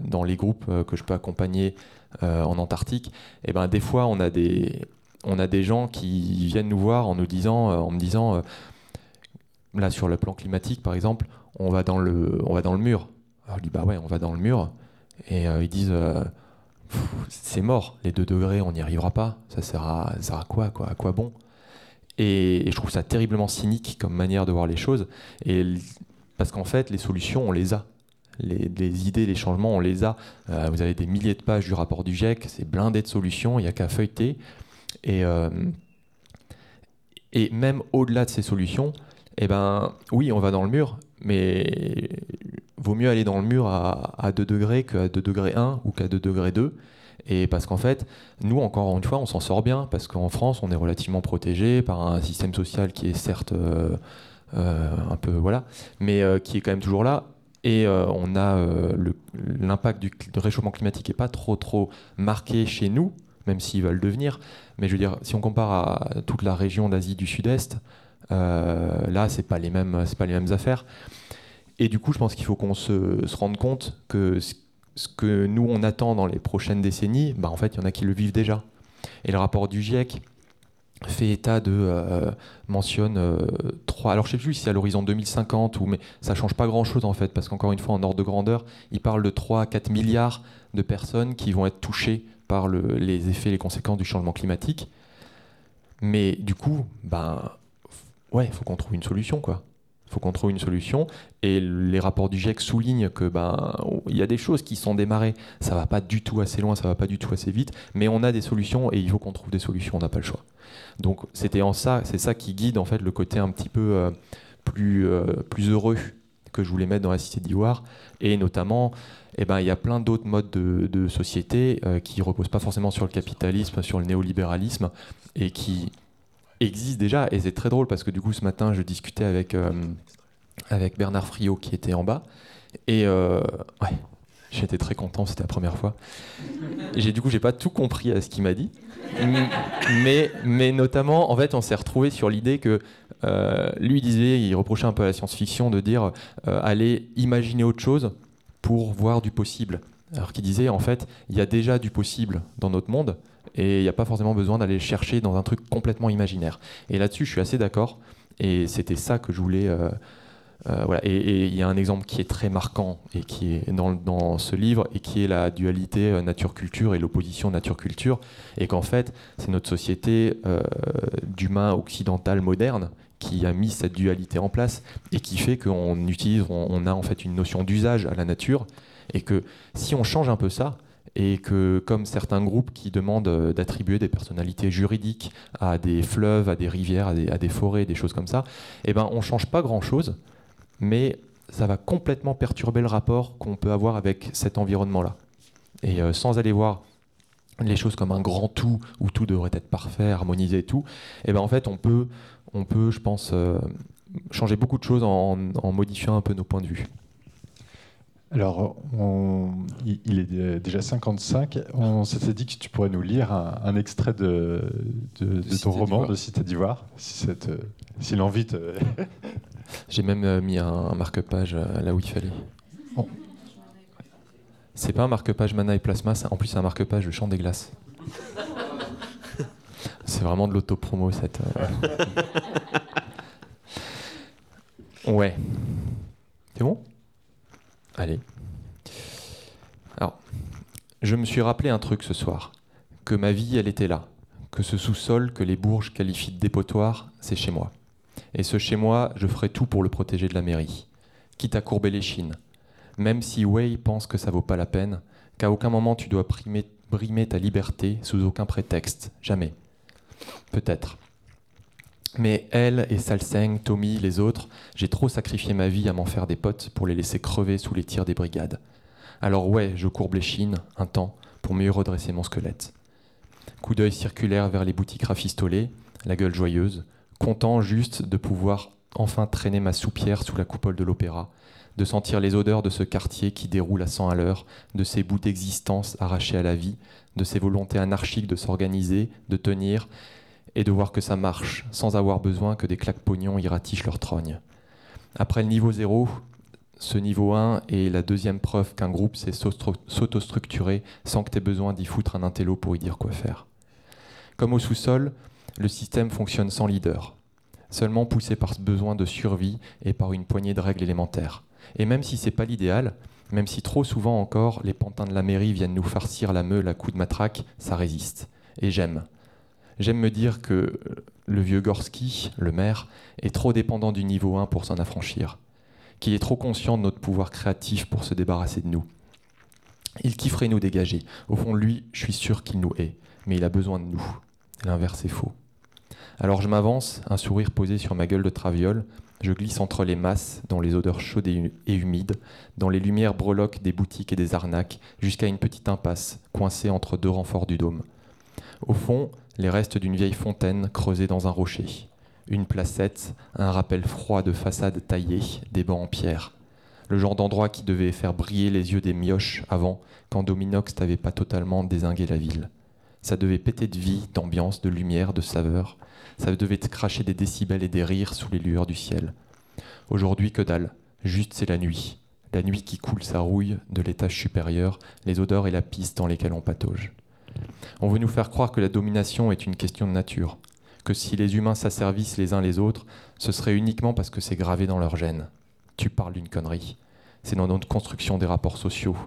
dans les groupes que je peux accompagner en Antarctique. Et ben, des fois, on a des, on a des gens qui viennent nous voir en nous disant, euh, me disant, euh, là sur le plan climatique, par exemple, on va dans le, mur. Alors je dis bah ouais, on va dans le mur. Et euh, ils disent. c'est mort, les 2 degrés, on n'y arrivera pas. Ça sert à, quoi, quoi À quoi bon? Et, je trouve ça terriblement cynique comme manière de voir les choses. Et parce qu'en fait, les solutions, on les a. Les, idées, les changements, on les a. Vous avez des milliers de pages du rapport du GIEC, c'est blindé de solutions, il n'y a qu'à feuilleter. Et, euh, et même au-delà de ces solutions, eh ben, oui, on va dans le mur, mais vaut mieux aller dans le mur à, à 2 degrés qu'à 2 degrés 1 ou qu'à 2 degrés 2. Et parce qu'en fait, nous, encore une fois, on s'en sort bien, parce qu'en France, on est relativement protégé par un système social qui est certes euh, euh, un peu, voilà, mais qui est quand même toujours là. Et on a l'impact du réchauffement climatique n'est pas trop trop marqué chez nous, même s'il va le devenir. Mais je veux dire, si on compare à toute la région d'Asie du Sud-Est, euh, là, c'est pas pas les mêmes affaires. Et du coup, je pense qu'il faut qu'on se, rende compte que ce, que nous on attend dans les prochaines décennies, bah, en fait, il y en a qui le vivent déjà. Et le rapport du GIEC fait état de euh, mentionne euh, trois. Alors je sais plus si c'est à l'horizon 2050 ou mais ça change pas grand chose en fait parce qu'encore une fois en ordre de grandeur, il parle de 3 à 4 milliards de personnes qui vont être touchées les effets, les conséquences du changement climatique. Mais du coup, ben ouais, faut qu'on trouve une solution quoi. Faut qu'on trouve une solution. Et les rapports du GIEC soulignent que ben il y a des choses qui sont démarrées. Ça va pas du tout assez loin, ça va pas du tout assez vite, mais on a des solutions et il faut qu'on trouve des solutions. On n'a pas le choix. Donc c'était en ça, c'est ça qui guide en fait le côté un petit peu euh, plus euh, plus heureux que je voulais mettre dans la cité d'Ivoire. Et notamment, eh ben il y a plein d'autres modes de, société euh, qui reposent pas forcément sur le capitalisme, sur le néolibéralisme et qui existe déjà. Et c'est très drôle parce que du coup, ce matin, je discutais avec, euh, avec Bernard Friot qui était en bas. Et euh, ouais, j'étais très content, c'était la première fois. J'ai, du coup, j'ai pas tout compris à ce qu'il m'a dit. Mais, mais notamment, en fait, on s'est retrouvé sur l'idée que lui disait, il reprochait un peu à la science-fiction de dire allez imaginer autre chose pour voir du possible. Alors qu'il disait, en fait, il y a déjà du possible dans notre monde et il n'y a pas forcément besoin d'aller chercher dans un truc complètement imaginaire. Et là-dessus, je suis assez d'accord. Et c'était ça que je voulais. euh, euh, voilà. Et il y a un exemple qui est très marquant et qui est dans, dans ce livre et qui est la dualité euh, nature-culture et l'opposition nature-culture. Et qu'en fait, c'est notre société euh, d'humain occidental moderne qui a mis cette dualité en place et qui fait qu'on utilise, on, a en fait une notion d'usage à la nature et que si on change un peu ça, et que comme certains groupes qui demandent euh, d'attribuer des personnalités juridiques à des fleuves, à des rivières, à des, forêts, des choses comme ça, eh ben on change pas grand-chose, mais ça va complètement perturber le rapport qu'on peut avoir avec cet environnement-là. Et euh, sans aller voir les choses comme un grand tout où tout devrait être parfait, harmonisé et tout, eh ben en fait on peut, on peut, je pense, euh, changer beaucoup de choses en, en modifiant un peu nos points de vue. Alors, on- il est euh, déjà 55. On s'était dit que tu pourrais nous lire un, un extrait de, de- de Cité ton roman de Cité d'Ivoire, si, te- si l'envie te... *laughs* J'ai même euh, mis un, un marque-page euh, là où il fallait. Bon. C'est pas un marque-page Mana et Plasma, en plus c'est un marque-page Le Chant des Glaces. *laughs* c'est vraiment de l'autopromo cette. euh. *laughs* ouais. C'est bon? Allez. Alors, je me suis rappelé un truc ce soir. Que ma vie, elle était là. Que ce sous-sol que les Bourges qualifient de dépotoir, c'est chez moi. Et ce chez moi, je ferai tout pour le protéger de la mairie. Quitte à courber les chines. Même si Wei pense que ça vaut pas la peine, qu'à aucun moment tu dois primer- brimer ta liberté sous aucun prétexte. Jamais. Peut-être. Mais elle et Salseng, Tommy, les autres, j'ai trop sacrifié ma vie à m'en faire des potes pour les laisser crever sous les tirs des brigades. Alors ouais, je courbe les chines, un temps, pour mieux redresser mon squelette. Coup d'œil circulaire vers les boutiques rafistolées, la gueule joyeuse, content juste de pouvoir enfin traîner ma soupière sous la coupole de l'opéra, de sentir les odeurs de ce quartier qui déroule à 100 à l'heure, de ces bouts d'existence arrachés à la vie, de ces volontés anarchiques de s'organiser, de tenir, et de voir que ça marche, sans avoir besoin que des claques pognons y ratichent leur trogne. Après le niveau 0, ce niveau 1 est la deuxième preuve qu'un groupe sait s'autostructurer sans que tu aies besoin d'y foutre un intello pour y dire quoi faire. Comme au sous-sol, le système fonctionne sans leader, seulement poussé par ce besoin de survie et par une poignée de règles élémentaires. Et même si c'est pas l'idéal, même si trop souvent encore les pantins de la mairie viennent nous farcir la meule à coups de matraque, ça résiste. Et j'aime. J'aime me dire que le vieux Gorski, le maire, est trop dépendant du niveau 1 pour s'en affranchir, qu'il est trop conscient de notre pouvoir créatif pour se débarrasser de nous. Il kifferait nous dégager. Au fond, lui, je suis sûr qu'il nous hait, mais il a besoin de nous. L'inverse est faux. Alors je m'avance, un sourire posé sur ma gueule de traviole, je glisse entre les masses, dans les odeurs chaudes et hu- et humides, dans les lumières breloques des boutiques et des arnaques, jusqu'à une petite impasse, coincée entre deux renforts du dôme. Au fond, les restes d'une vieille fontaine creusée dans un rocher. Une placette, un rappel froid de façade taillée, des bancs en pierre. Le genre d'endroit qui devait faire briller les yeux des mioches avant, quand Dominox t'avait pas totalement désingué la ville. Ça devait péter de vie, d'ambiance, de lumière, de saveur. Ça devait cracher des décibels et des rires sous les lueurs du ciel. Aujourd'hui, que dalle. Juste, c'est la nuit. La nuit qui coule sa rouille de l'étage supérieur, les odeurs et la piste dans lesquelles on patauge. On veut nous faire croire que la domination est une question de nature, que si les humains s'asservissent les uns les autres, ce serait uniquement parce que c'est gravé dans leur gène. Tu parles d'une connerie. C'est dans notre construction des rapports sociaux.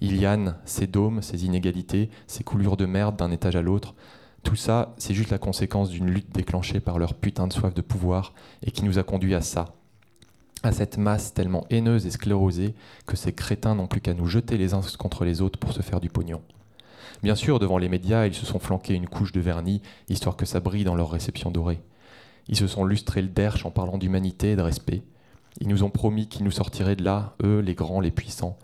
Iliane, ses dômes, ses inégalités, ses coulures de merde d'un étage à l'autre, tout ça, c'est juste la conséquence d'une lutte déclenchée par leur putain de soif de pouvoir et qui nous a conduit à ça. À cette masse tellement haineuse et sclérosée que ces crétins n'ont plus qu'à nous jeter les uns contre les autres pour se faire du pognon. Bien sûr, devant les médias, ils se sont flanqués une couche de vernis, histoire que ça brille dans leur réception dorée. Ils se sont lustrés le derche en parlant d'humanité et de respect. Ils nous ont promis qu'ils nous sortiraient de là, eux, les grands, les puissants.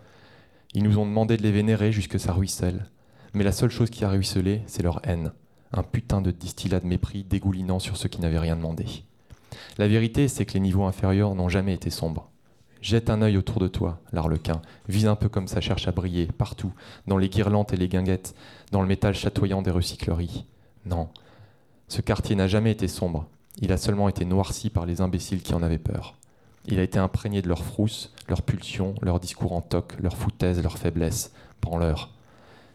Ils nous ont demandé de les vénérer jusque ça ruisselle. Mais la seule chose qui a ruisselé, c'est leur haine. Un putain de distillat de mépris dégoulinant sur ceux qui n'avaient rien demandé. La vérité, c'est que les niveaux inférieurs n'ont jamais été sombres. Jette un œil autour de toi, l'arlequin. Vise un peu comme ça cherche à briller, partout, dans les guirlandes et les guinguettes, dans le métal chatoyant des recycleries. Non, ce quartier n'a jamais été sombre. Il a seulement été noirci par les imbéciles qui en avaient peur. Il a été imprégné de leurs frousses, leurs pulsions, leurs discours en toc, leurs foutaises, leurs faiblesses. Prends-leur.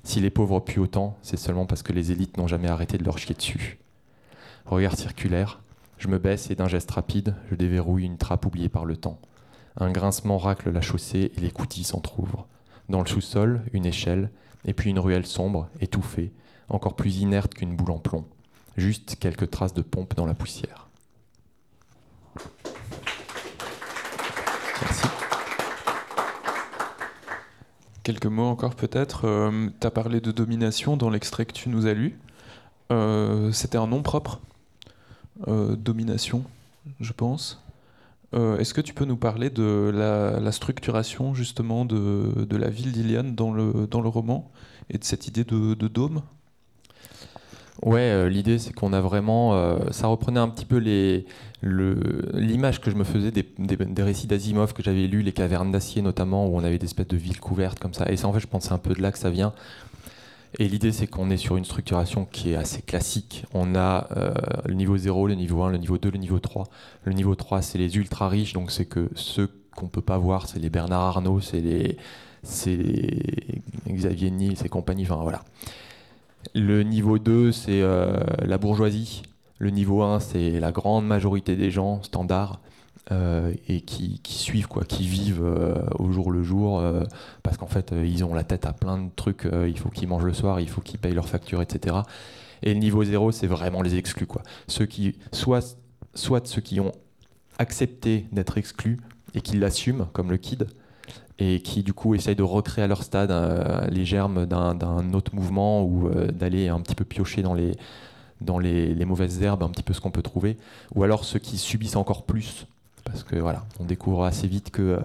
Si les pauvres puent autant, c'est seulement parce que les élites n'ont jamais arrêté de leur chier dessus. Regard circulaire, je me baisse et d'un geste rapide, je déverrouille une trappe oubliée par le temps. Un grincement racle la chaussée et les coutilles s'entr'ouvrent. Dans le sous-sol, une échelle, et puis une ruelle sombre, étouffée, encore plus inerte qu'une boule en plomb. Juste quelques traces de pompe dans la poussière. Merci. Quelques mots encore peut-être. tu as parlé de domination dans l'extrait que tu nous as lu. Euh, C'était un nom propre. Euh, domination, je pense. Euh, Est-ce que tu peux nous parler de la, structuration justement de, la ville d'Iliane dans le, roman et de cette idée de, dôme? Ouais, euh, l'idée c'est qu'on a vraiment, euh, ça reprenait un petit peu l'image que je me faisais des, récits d'Asimov que j'avais lus, les cavernes d'acier notamment, où on avait des espèces de villes couvertes comme ça. Et ça, en fait, je pense c'est un peu de là que ça vient. Et l'idée c'est qu'on est sur une structuration qui est assez classique. On a euh, le niveau 0, le niveau 1, le niveau 2, le niveau 3. Le niveau 3, c'est les ultra riches, donc c'est que ceux qu'on peut pas voir, c'est les Bernard Arnault, c'est les, c'est les Xavier Niel, et compagnie. Le niveau 2, c'est euh, la bourgeoisie. Le niveau 1, c'est la grande majorité des gens standards euh, et qui, suivent, quoi, qui vivent euh, au jour le jour euh, parce qu'en fait, ils ont la tête à plein de trucs. il faut qu'ils mangent le soir, il faut qu'ils payent leurs factures, etc. Et le niveau 0, c'est vraiment les exclus. Quoi. Ceux qui, soit, soit ceux qui ont accepté d'être exclus et qui l'assument, comme le kid, et qui du coup essayent de recréer à leur stade les germes d'un autre mouvement ou d'aller un petit peu piocher dans les, dans les mauvaises herbes, un petit peu ce qu'on peut trouver, ou alors ceux qui subissent encore plus, parce que voilà, on découvre assez vite que, euh,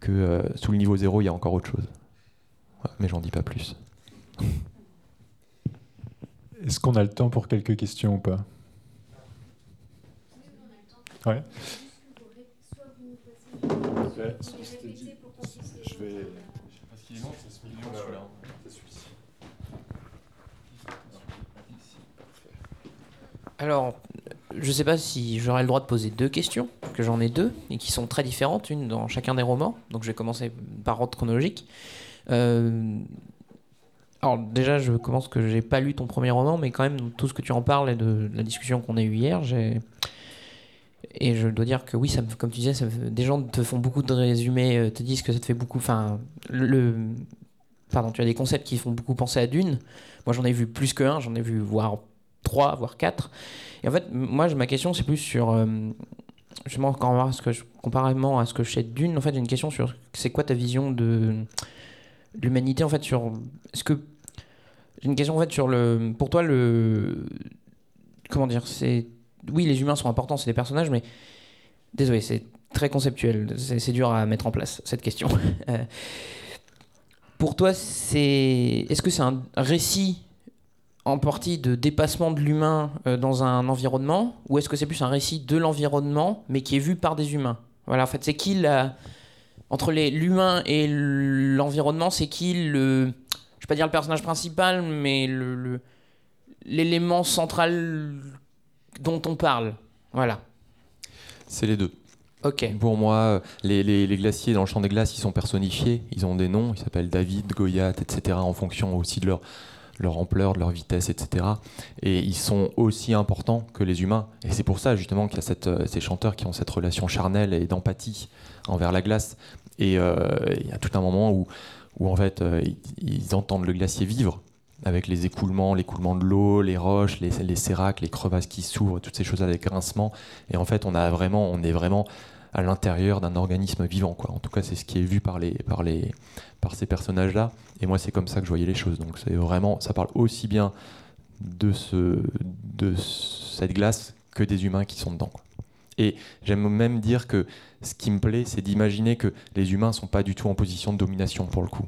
que euh, sous le niveau 0, il y a encore autre chose. Ouais, mais j'en dis pas plus. Est-ce qu'on a le temps pour quelques questions ou pas? Ouais. Je vais. Alors, je sais pas si j'aurai le droit de poser deux questions, que j'en ai deux, et qui sont très différentes, une dans chacun des romans. Donc je vais commencer par ordre chronologique. Euh, alors déjà, je commence que j'ai pas lu ton premier roman, mais quand même, tout ce que tu en parles et de la discussion qu'on a eue hier. Et je dois dire que oui, comme tu disais, des gens te font beaucoup de résumés, euh, te disent que ça te fait beaucoup... Enfin, Pardon, tu as des concepts qui font beaucoup penser à Dune. Moi, j'en ai vu plus qu'un, j'en ai vu voire trois, voire quatre. Et en fait, moi, ma question, c'est plus sur. euh, justement, quand ce que je- comparément à ce que je sais Dune, en fait, j'ai une question sur c'est quoi ta vision de l'humanité, en fait, sur. Est-ce que. J'ai une question, en fait, sur le. Pour toi, le. Comment dire C'est. Oui, les humains sont importants, c'est des personnages, mais. Désolé, c'est très conceptuel. C'est c'est dur à mettre en place, cette question. *laughs* Euh, Pour toi, c'est. Est-ce que c'est un récit en partie de dépassement de l'humain euh, dans un environnement ou est-ce que c'est plus un récit de l'environnement mais qui est vu par des humains? Voilà, en fait, c'est qui la... entre l'humain et l'environnement, c'est qui le je vais pas dire le personnage principal mais le l'élément central dont on parle. Voilà. C'est les deux. OK. Pour moi, euh, les, les- les glaciers dans le champ des glaces, ils sont personnifiés, ils ont des noms, ils s'appellent David, Goliath, etc., en fonction aussi de leur, leur ampleur, de leur vitesse, etc. Et ils sont aussi importants que les humains. Et c'est pour ça justement qu'il y a euh, ces chanteurs qui ont cette relation charnelle et d'empathie envers la glace. Et euh, il y a tout un moment où, où en fait, euh, ils, ils entendent le glacier vivre avec les écoulements, l'écoulement de l'eau, les roches, les, les séracs, les crevasses qui s'ouvrent, toutes ces choses avec grincement. Et en fait, on a vraiment, on est vraiment à l'intérieur d'un organisme vivant, quoi. En tout cas, c'est ce qui est vu par les, par les, par ces personnages-là. Et moi, c'est comme ça que je voyais les choses. Donc, c'est vraiment, ça parle aussi bien de ce, de cette glace que des humains qui sont dedans. Et j'aime même dire que ce qui me plaît, c'est d'imaginer que les humains sont pas du tout en position de domination pour le coup.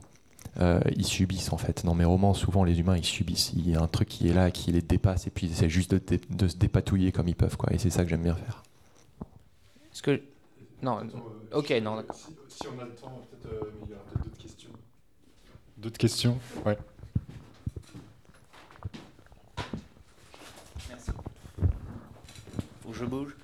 Euh, ils subissent en fait. Dans mes romans, souvent les humains ils subissent. Il y a un truc qui est là, qui les dépasse, et puis ils essaient juste de, de se dépatouiller comme ils peuvent, quoi. Et c'est ça que j'aime bien faire. Est-ce que non, OK, non. d'accord. Si, si on a le temps, peut-être, euh, il y aura peut-être d'autres questions. D'autres questions Ouais. Faut que je bouge.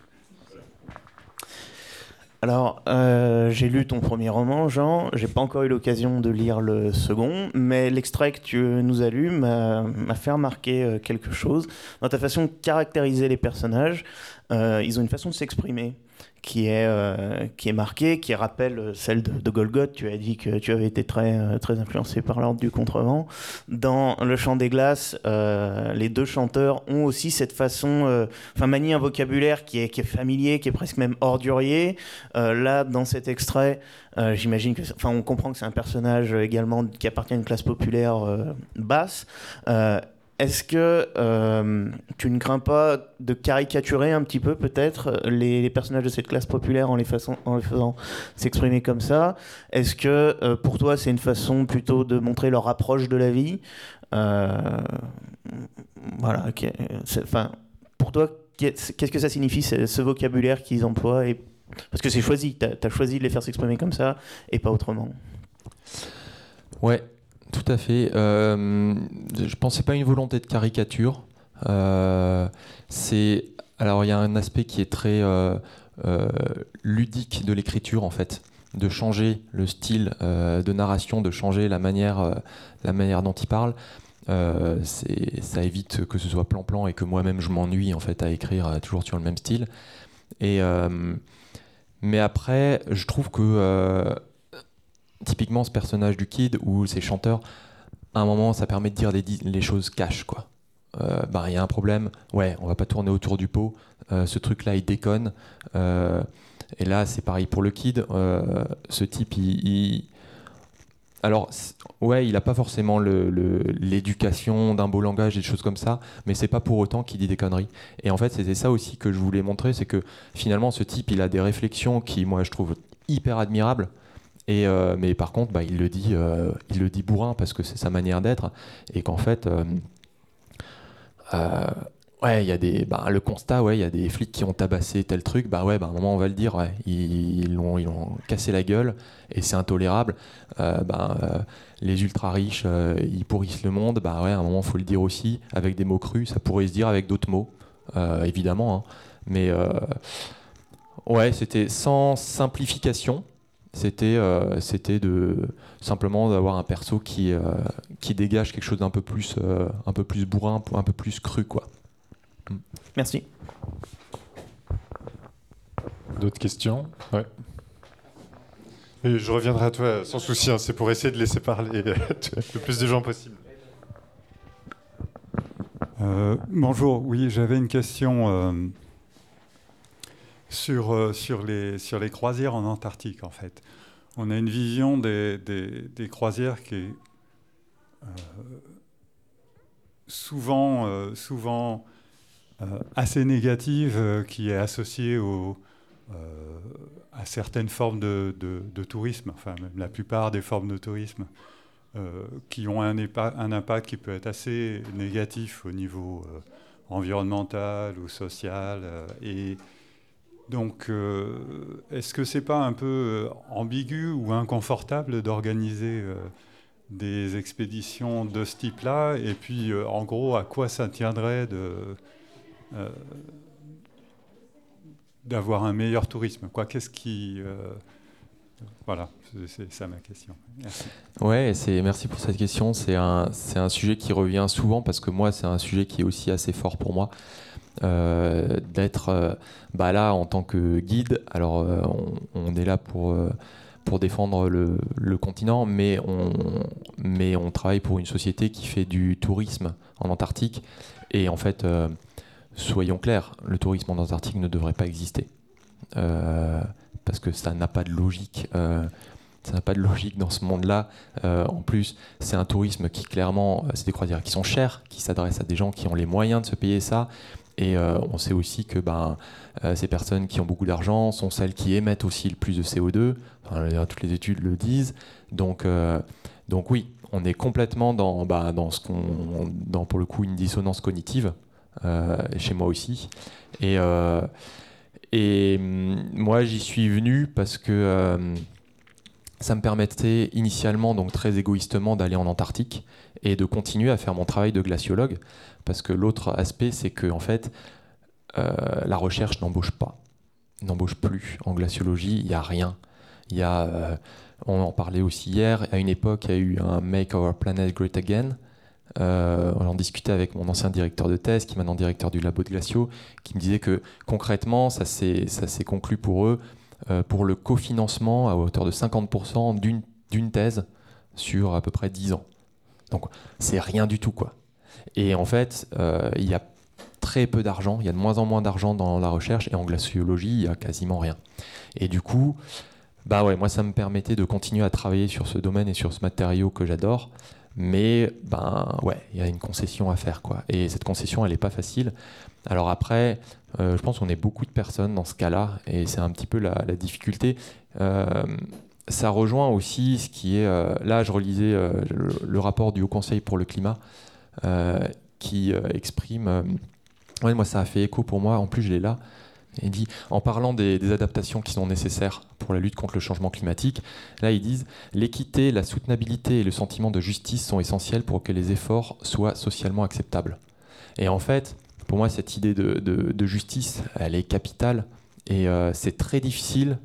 Alors, euh, j'ai lu ton premier roman, Jean. J'ai pas encore eu l'occasion de lire le second, mais l'extrait que tu nous as lu m'a m'a fait remarquer euh, quelque chose. Dans ta façon de caractériser les personnages, euh, ils ont une façon de s'exprimer qui est, euh, qui est marquée, qui rappelle celle de, de. Tu as dit que tu avais été très, euh, très influencé par l'ordre du contrevent. Dans Le Chant des Glaces, euh, les deux chanteurs ont aussi cette façon, euh, enfin, manient un vocabulaire qui est, qui est familier, qui est presque même ordurier. Euh, là, dans cet extrait, euh, j'imagine que, enfin, on comprend que c'est un personnage euh, également qui appartient à une classe populaire euh, basse. Est-ce que euh, tu ne crains pas de caricaturer un petit peu peut-être les, personnages de cette classe populaire en les, faisant s'exprimer comme ça? Est-ce que euh, pour toi c'est une façon plutôt de montrer leur approche de la vie? Euh, Voilà, pour toi, qu'est- qu'est-ce que ça signifie ce, vocabulaire qu'ils emploient et... Parce que c'est choisi, tu as, choisi de les faire s'exprimer comme ça et pas autrement? Ouais, tout à fait. Euh, je pensais pas une volonté de caricature. Euh, alors il y a un aspect qui est très euh, euh, ludique de l'écriture en fait, de changer le style de narration, de changer la manière, la manière dont il parle. Ça évite que ce soit plan-plan et que moi-même je m'ennuie en fait à écrire toujours sur le même style. Et mais après, je trouve que typiquement ce personnage du kid ou ces chanteurs, à un moment, ça permet de dire les, choses cash, quoi. Euh, bah, il y a un problème, ouais, on va pas tourner autour du pot. Euh, ce truc-là, il déconne. Euh, et là, c'est pareil pour le kid. Ce type, il, alors, ouais, il a pas forcément l'éducation d'un beau langage et des choses comme ça, mais c'est pas pour autant qu'il dit des conneries. Et en fait, c'était ça aussi que je voulais montrer, c'est que finalement, ce type, il a des réflexions qui, moi, je trouve hyper admirables. Euh, mais par contre, bah, il le dit, euh, il le dit bourrin parce que c'est sa manière d'être, et qu'en fait, euh, ouais, il y a des, bah, le constat, ouais, il y a des flics qui ont tabassé tel truc, bah ouais, bah, à un moment on va le dire, ils l'ont, ils l'ont cassé la gueule, et c'est intolérable. Bah, les ultra riches, ils pourrissent le monde, bah ouais, à un moment faut le dire aussi, avec des mots crus, ça pourrait se dire avec d'autres mots, évidemment, hein. mais ouais, c'était sans simplification. C'était euh, c'était de simplement d'avoir un perso qui euh, qui dégage quelque chose d'un peu plus euh, un peu plus bourrin, un peu plus cru quoi. Merci. D'autres questions? Ouais. Et je reviendrai à toi sans souci, hein, c'est pour essayer de laisser parler *laughs* le plus de gens possible. Euh, bonjour, oui, j'avais une question euh, sur, euh, sur, les, croisières en Antarctique, en fait. On a une vision des, des, croisières qui est euh, souvent, euh, assez négative, qui est associée au, à certaines formes de, de- tourisme, enfin la plupart des formes de tourisme qui ont un, impact qui peut être assez négatif au niveau environnemental ou social. et donc, euh, est-ce que c'est pas un peu euh, ambigu ou inconfortable d'organiser euh, des expéditions de ce type-là? Et puis, en gros, à quoi ça tiendrait d'avoir un meilleur tourisme? Quoi Qu'est-ce qui voilà, c'est- ça ma question. Merci. Ouais, c'est merci pour cette question. C'est un c'est un sujet qui revient souvent parce que moi c'est un sujet qui est aussi assez fort pour moi Euh, d'être euh, bah là en tant que guide. Alors euh, on, est là pour défendre le, continent, mais on, mais on travaille pour une société qui fait du tourisme en Antarctique. Et en fait, soyons clairs, le tourisme en Antarctique ne devrait pas exister. Parce que ça n'a pas de logique. ça n'a pas de logique dans ce monde-là. En plus, c'est un tourisme qui clairement, c'est des croisières qui sont chères, qui s'adressent à des gens qui ont les moyens de se payer ça. Et euh, on sait aussi que ben, euh, ces personnes qui ont beaucoup d'argent sont celles qui émettent aussi le plus de CO2. Enfin, je veux dire, toutes les études le disent. Donc, euh, oui, on est complètement dans, dans ce qu'on, pour le coup une dissonance cognitive. chez moi aussi. Et, et hum, moi, j'y suis venu parce que ça me permettait initialement, donc très égoïstement, d'aller en Antarctique et de continuer à faire mon travail de glaciologue. Parce que l'autre aspect, c'est que en fait, euh, la recherche n'embauche pas, n'embauche plus. En glaciologie, il n'y a rien. Y a, euh, on en parlait aussi hier, à une époque, il y a eu un Make Our Planet Great Again. Euh, on en discutait avec mon ancien directeur de thèse, qui est maintenant directeur du labo de glaciaux, qui me disait que concrètement, ça s'est conclu pour eux pour le cofinancement à hauteur de 50% d'une d'une thèse sur à peu près 10 ans. Donc c'est rien du tout quoi. Et en fait, euh, il y a très peu d'argent, il y a de moins en moins d'argent dans la recherche et en glaciologie, il y a quasiment rien. Et du coup, bah ouais, moi ça me permettait de continuer à travailler sur ce domaine et sur ce matériau que j'adore, Mais ben ouais, il y a une concession à faire quoi. Et cette concession, elle n'est pas facile. Alors après, euh, je pense qu'on est beaucoup de personnes dans ce cas-là, et c'est un petit peu la, difficulté. Euh, ça rejoint aussi ce qui est. là, je relisais le, rapport du Haut Conseil pour le climat qui euh, exprime. euh, ouais, moi, ça a fait écho pour moi. En plus, je l'ai là. Il dit, en parlant des, adaptations qui sont nécessaires pour la lutte contre le changement climatique, là ils disent l'équité, la soutenabilité et le sentiment de justice sont essentiels pour que les efforts soient socialement acceptables. Et en fait, pour moi, cette idée de, de- justice, elle est capitale. Et euh, c'est très difficile,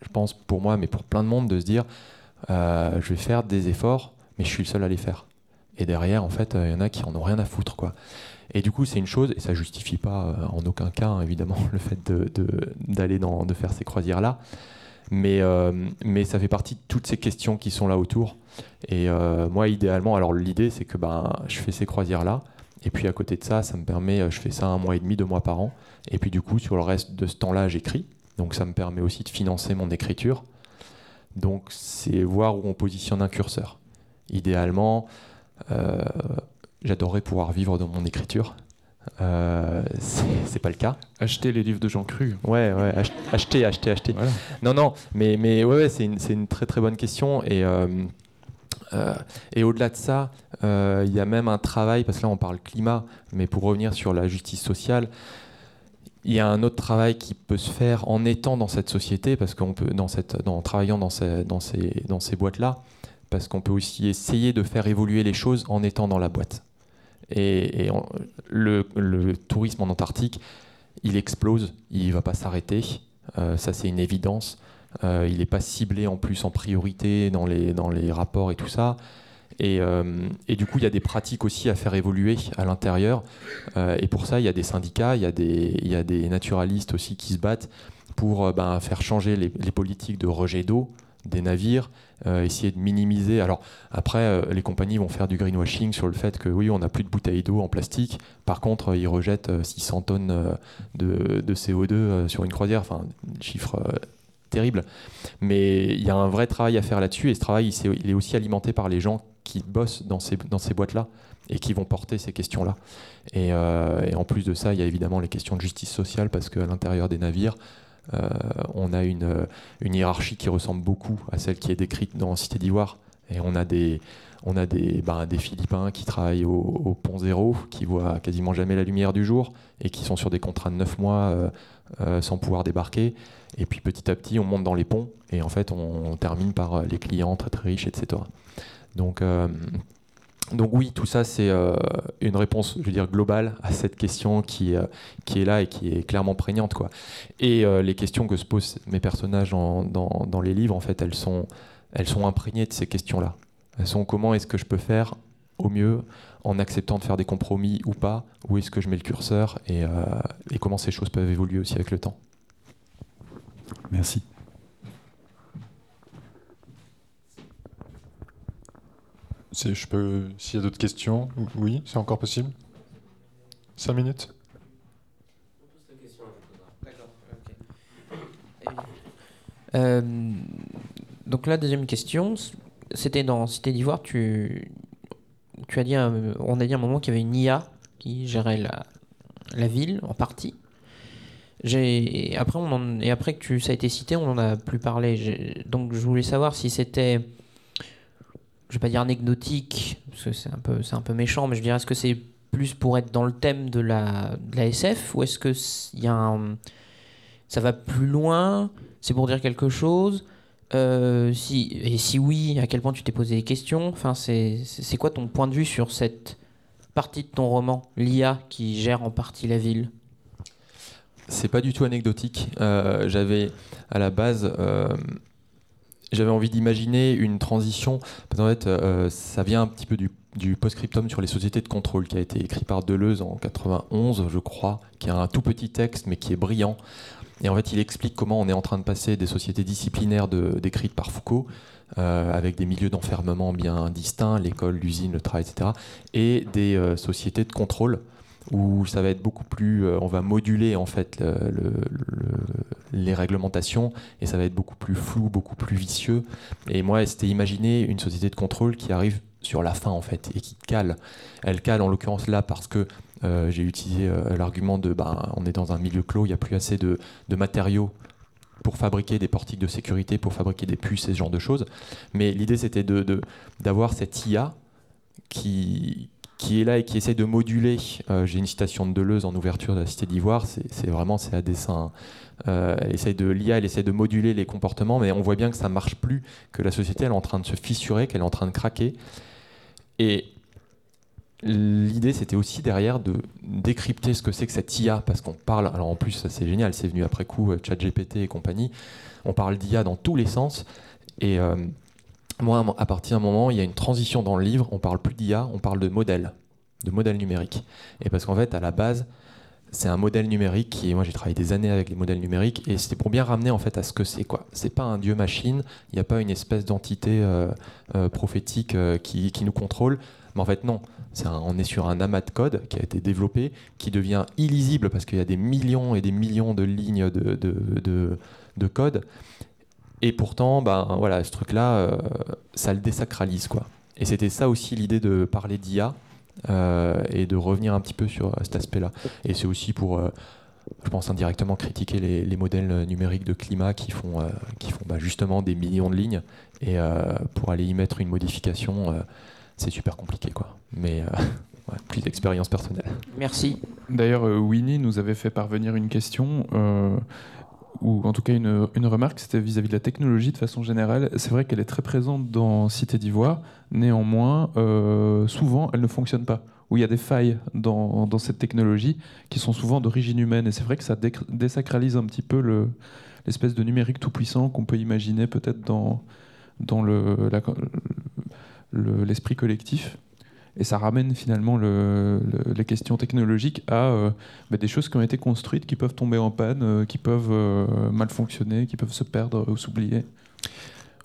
je pense pour moi, mais pour plein de monde, de se dire euh, je vais faire des efforts, mais je suis le seul à les faire. Et derrière, en fait, il y en a qui en ont rien à foutre, quoi. Et du coup, c'est une chose, et ça justifie pas euh, en aucun cas, hein, évidemment, *laughs* le fait d'aller de faire ces croisières-là. Mais, euh, mais ça fait partie de toutes ces questions qui sont là autour. Et euh, moi, idéalement, alors l'idée, c'est que ben, je fais ces croisières-là. Et puis à côté de ça, ça me permet, euh, je fais ça un mois et demi, deux mois par an. Et puis du coup, sur le reste de ce temps-là, j'écris. Donc ça me permet aussi de financer mon écriture. Donc c'est voir où on positionne un curseur. Idéalement, euh, j'adorerais pouvoir vivre de mon écriture. Euh, c'est pas le cas. Acheter les livres de Jean Cru. Ouais, ouais, ach- acheter, acheter, acheter. Voilà. Non, non, mais, mais ouais, ouais, c'est une, une très très bonne question. Et, euh, euh, et au-delà de ça, euh, il y a même un travail, parce que là on parle climat, mais pour revenir sur la justice sociale, il y a un autre travail qui peut se faire en étant dans cette société, parce qu'on peut, dans cette, dans, en travaillant dans ces, dans ces, dans ces boîtes-là, parce qu'on peut aussi essayer de faire évoluer les choses en étant dans la boîte. Et, le, tourisme en Antarctique, il explose, il ne va pas s'arrêter, Euh, ça c'est une évidence. Euh, il n'est pas ciblé en plus en priorité dans les, dans les rapports et tout ça. Et, euh, du coup, il y a des pratiques aussi à faire évoluer à l'intérieur. Et pour ça, il y a des syndicats, il y, a des- il y a des naturalistes aussi qui se battent pour ben, faire changer les politiques de rejet d'eau des navires, euh, essayer de minimiser. Alors après, euh, les compagnies vont faire du greenwashing sur le fait que oui, on n'a plus de bouteilles d'eau en plastique. Par contre, ils rejettent euh, 600 tonnes euh, de, de CO2 euh, sur une croisière. Enfin, chiffre terrible. Mais il y a un vrai travail à faire là-dessus. Et ce travail, il, est aussi alimenté par les gens qui bossent dans ces, dans ces boîtes-là et qui vont porter ces questions-là. Et, et en plus de ça, il y a évidemment les questions de justice sociale parce qu'à l'intérieur des navires, on a une, euh, une hiérarchie qui ressemble beaucoup à celle qui est décrite dans Cité d'Ivoire. Et on a des, on a des, ben, des Philippins qui travaillent au, pont zéro, qui voient quasiment jamais la lumière du jour et qui sont sur des contrats de 9 mois euh, euh, sans pouvoir débarquer. Et puis petit à petit, on monte dans les ponts et en fait, on, termine par euh, les clients très très riches, etc. Donc, euh, donc oui, tout ça, c'est euh, une réponse, je veux dire, globale à cette question qui, euh, est là et qui est clairement prégnante. Et euh, les questions que se posent mes personnages dans, les livres, en fait, elles sont, imprégnées de ces questions-là. Elles sont comment est-ce que je peux faire au mieux en acceptant de faire des compromis ou pas, où est-ce que je mets le curseur? Et, et comment ces choses peuvent évoluer aussi avec le temps. Merci. Si je peux, s'il y a d'autres questions, oui, c'est encore possible. Cinq minutes. Euh, donc la deuxième question, c'était dans Cité d'Ivoire, tu, tu as dit, un- on a dit à un moment qu'il y avait une IA qui gérait la, la ville en partie. Et après, on et après que tu, ça a été cité, on n'en a plus parlé. Donc je voulais savoir si c'était, je vais pas dire anecdotique, parce que c'est un peu, méchant, mais je dirais est-ce que c'est plus pour être dans le thème de la, SF ou est-ce que y a ça va plus loin C'est pour dire quelque chose Euh, Et si oui, à quel point tu t'es posé des questions Enfin, c'est quoi ton point de vue sur cette partie de ton roman, l'IA qui gère en partie la ville? C'est pas du tout anecdotique. Euh, j'avais à la base, euh, j'avais envie d'imaginer une transition. Parce qu'en fait, euh, ça vient un petit peu du, post-scriptum sur les sociétés de contrôle qui a été écrit par Deleuze en 91, je crois, qui a un tout petit texte mais qui est brillant. Et en fait, il explique comment on est en train de passer des sociétés disciplinaires décrites par Foucault, euh, avec des milieux d'enfermement bien distincts, l'école, l'usine, le travail, etc., et des euh, sociétés de contrôle où ça va être beaucoup plus, euh, on va moduler en fait le- le- le- les réglementations et ça va être beaucoup plus flou, beaucoup plus vicieux. Et moi, c'était imaginer une société de contrôle qui arrive sur la fin en fait et qui cale. Elle cale en l'occurrence là parce que euh, j'ai utilisé euh, l'argument de bah, on est dans un milieu clos, il n'y a plus assez de, de matériaux pour fabriquer des portiques de sécurité, pour fabriquer des puces et ce genre de choses. Mais l'idée c'était de, de- d'avoir cette IA qui, qui est là et qui essaye de moduler. euh, J'ai une citation de Deleuze en ouverture de la Cité d'Ivoire, c'est vraiment à dessin. Euh, essaye de l'IA, elle essaye de moduler les comportements, mais on voit bien que ça marche plus, que la société elle est en train de se fissurer, qu'elle est en train de craquer. Et l'idée c'était aussi derrière de décrypter ce que c'est que cette IA, parce qu'on parle, alors en plus ça c'est génial, c'est venu après coup, euh, ChatGPT et compagnie, on parle d'IA dans tous les sens, et moi à partir d'un moment, il y a une transition dans le livre, on parle plus d'IA, on parle de modèle, de modèle numérique. Et parce qu'en fait, à la base, c'est un modèle numérique qui, moi j'ai travaillé des années avec les modèles numériques, et c'était pour bien ramener en fait à ce que c'est quoi. C'est pas un dieu machine, il n'y a pas une espèce d'entité euh, euh, prophétique euh, qui, nous contrôle, mais en fait non. On est sur un amas de code qui a été développé, qui devient illisible parce qu'il y a des millions et des millions de lignes de code. Et pourtant, ben, voilà, ce truc-là, euh, ça le désacralise. Quoi. Et c'était ça aussi l'idée de parler d'IA euh, et de revenir un petit peu sur euh, cet aspect-là. Et c'est aussi pour, euh, je pense indirectement, critiquer les, les modèles numériques de climat qui font, euh, qui font bah, justement des millions de lignes. Et euh, pour aller y mettre une modification, euh, c'est super compliqué. Quoi. Mais euh, *laughs* ouais, plus d'expérience personnelle. Merci. D'ailleurs, Winnie nous avait fait parvenir une question, euh, ou en tout cas une, une remarque, c'était vis-à-vis de la technologie de façon générale. C'est vrai qu'elle est très présente dans Cité d'Ivoire, néanmoins, euh, souvent, elle ne fonctionne pas. Où il y a des failles dans, dans cette technologie qui sont souvent d'origine humaine. Et c'est vrai que ça désacralise un petit peu le- l'espèce de numérique tout-puissant qu'on peut imaginer peut-être dans, dans le- la- le- l'esprit collectif. Et ça ramène finalement le- le- les questions technologiques à euh, bah, des choses qui ont été construites, qui peuvent tomber en panne, euh, qui peuvent euh, mal fonctionner, qui peuvent se perdre ou s'oublier.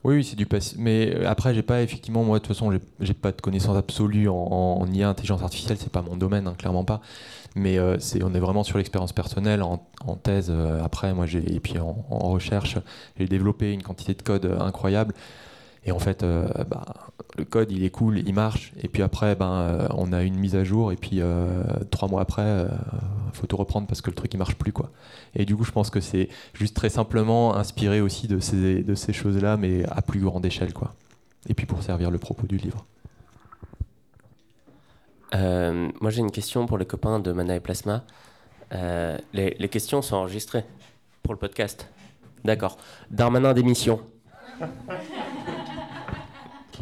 Oui, oui, c'est du passé. Mais après, j'ai pas effectivement, moi, de toute façon, j'ai- pas de connaissances absolues en, IA, intelligence artificielle, c'est pas mon domaine, hein, clairement pas. Mais on est vraiment sur l'expérience personnelle. En, thèse, après, moi, j'ai, et puis en, en recherche, j'ai développé une quantité de code euh, incroyable. Et en fait, euh, bah, le code, il est cool, il marche. Et puis après, ben, euh, on a une mise à jour. Et puis euh, trois mois après, euh, faut tout reprendre parce que le truc, il marche plus. Quoi. Et du coup, je pense que c'est juste très simplement inspiré aussi de ces, de ces choses-là, mais à plus grande échelle. Quoi. Et puis pour servir le propos du livre. Moi, j'ai une question pour les copains de Mana et Plasma. Les, les questions sont enregistrées pour le podcast. D'accord. Darmanin d'émission.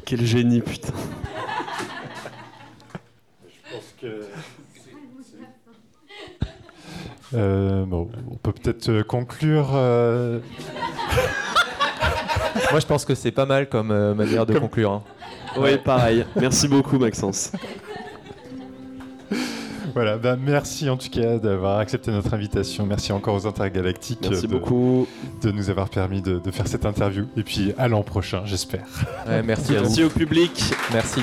Quel génie, putain. Euh, bon, on peut peut-être euh, conclure. euh, Moi, je pense que c'est pas mal comme euh, manière de conclure. hein. Oui, pareil. Merci beaucoup, Maxence. Voilà, bah, merci en tout cas d'avoir accepté notre invitation. Merci encore aux Intergalactiques Merci de, beaucoup. de nous avoir permis de, de faire cette interview. Et puis à l'an prochain, j'espère. Ouais, merci à vous. Merci au public. Merci.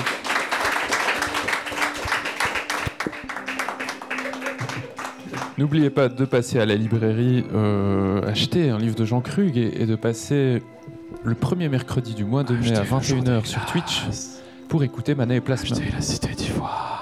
N'oubliez pas de passer à la librairie, euh, acheter un livre de Jean Krug et, et de passer le premier mercredi du mois de mai à 21h sur Twitch pour écouter Mana et Plasma. la cité d'Ivoire.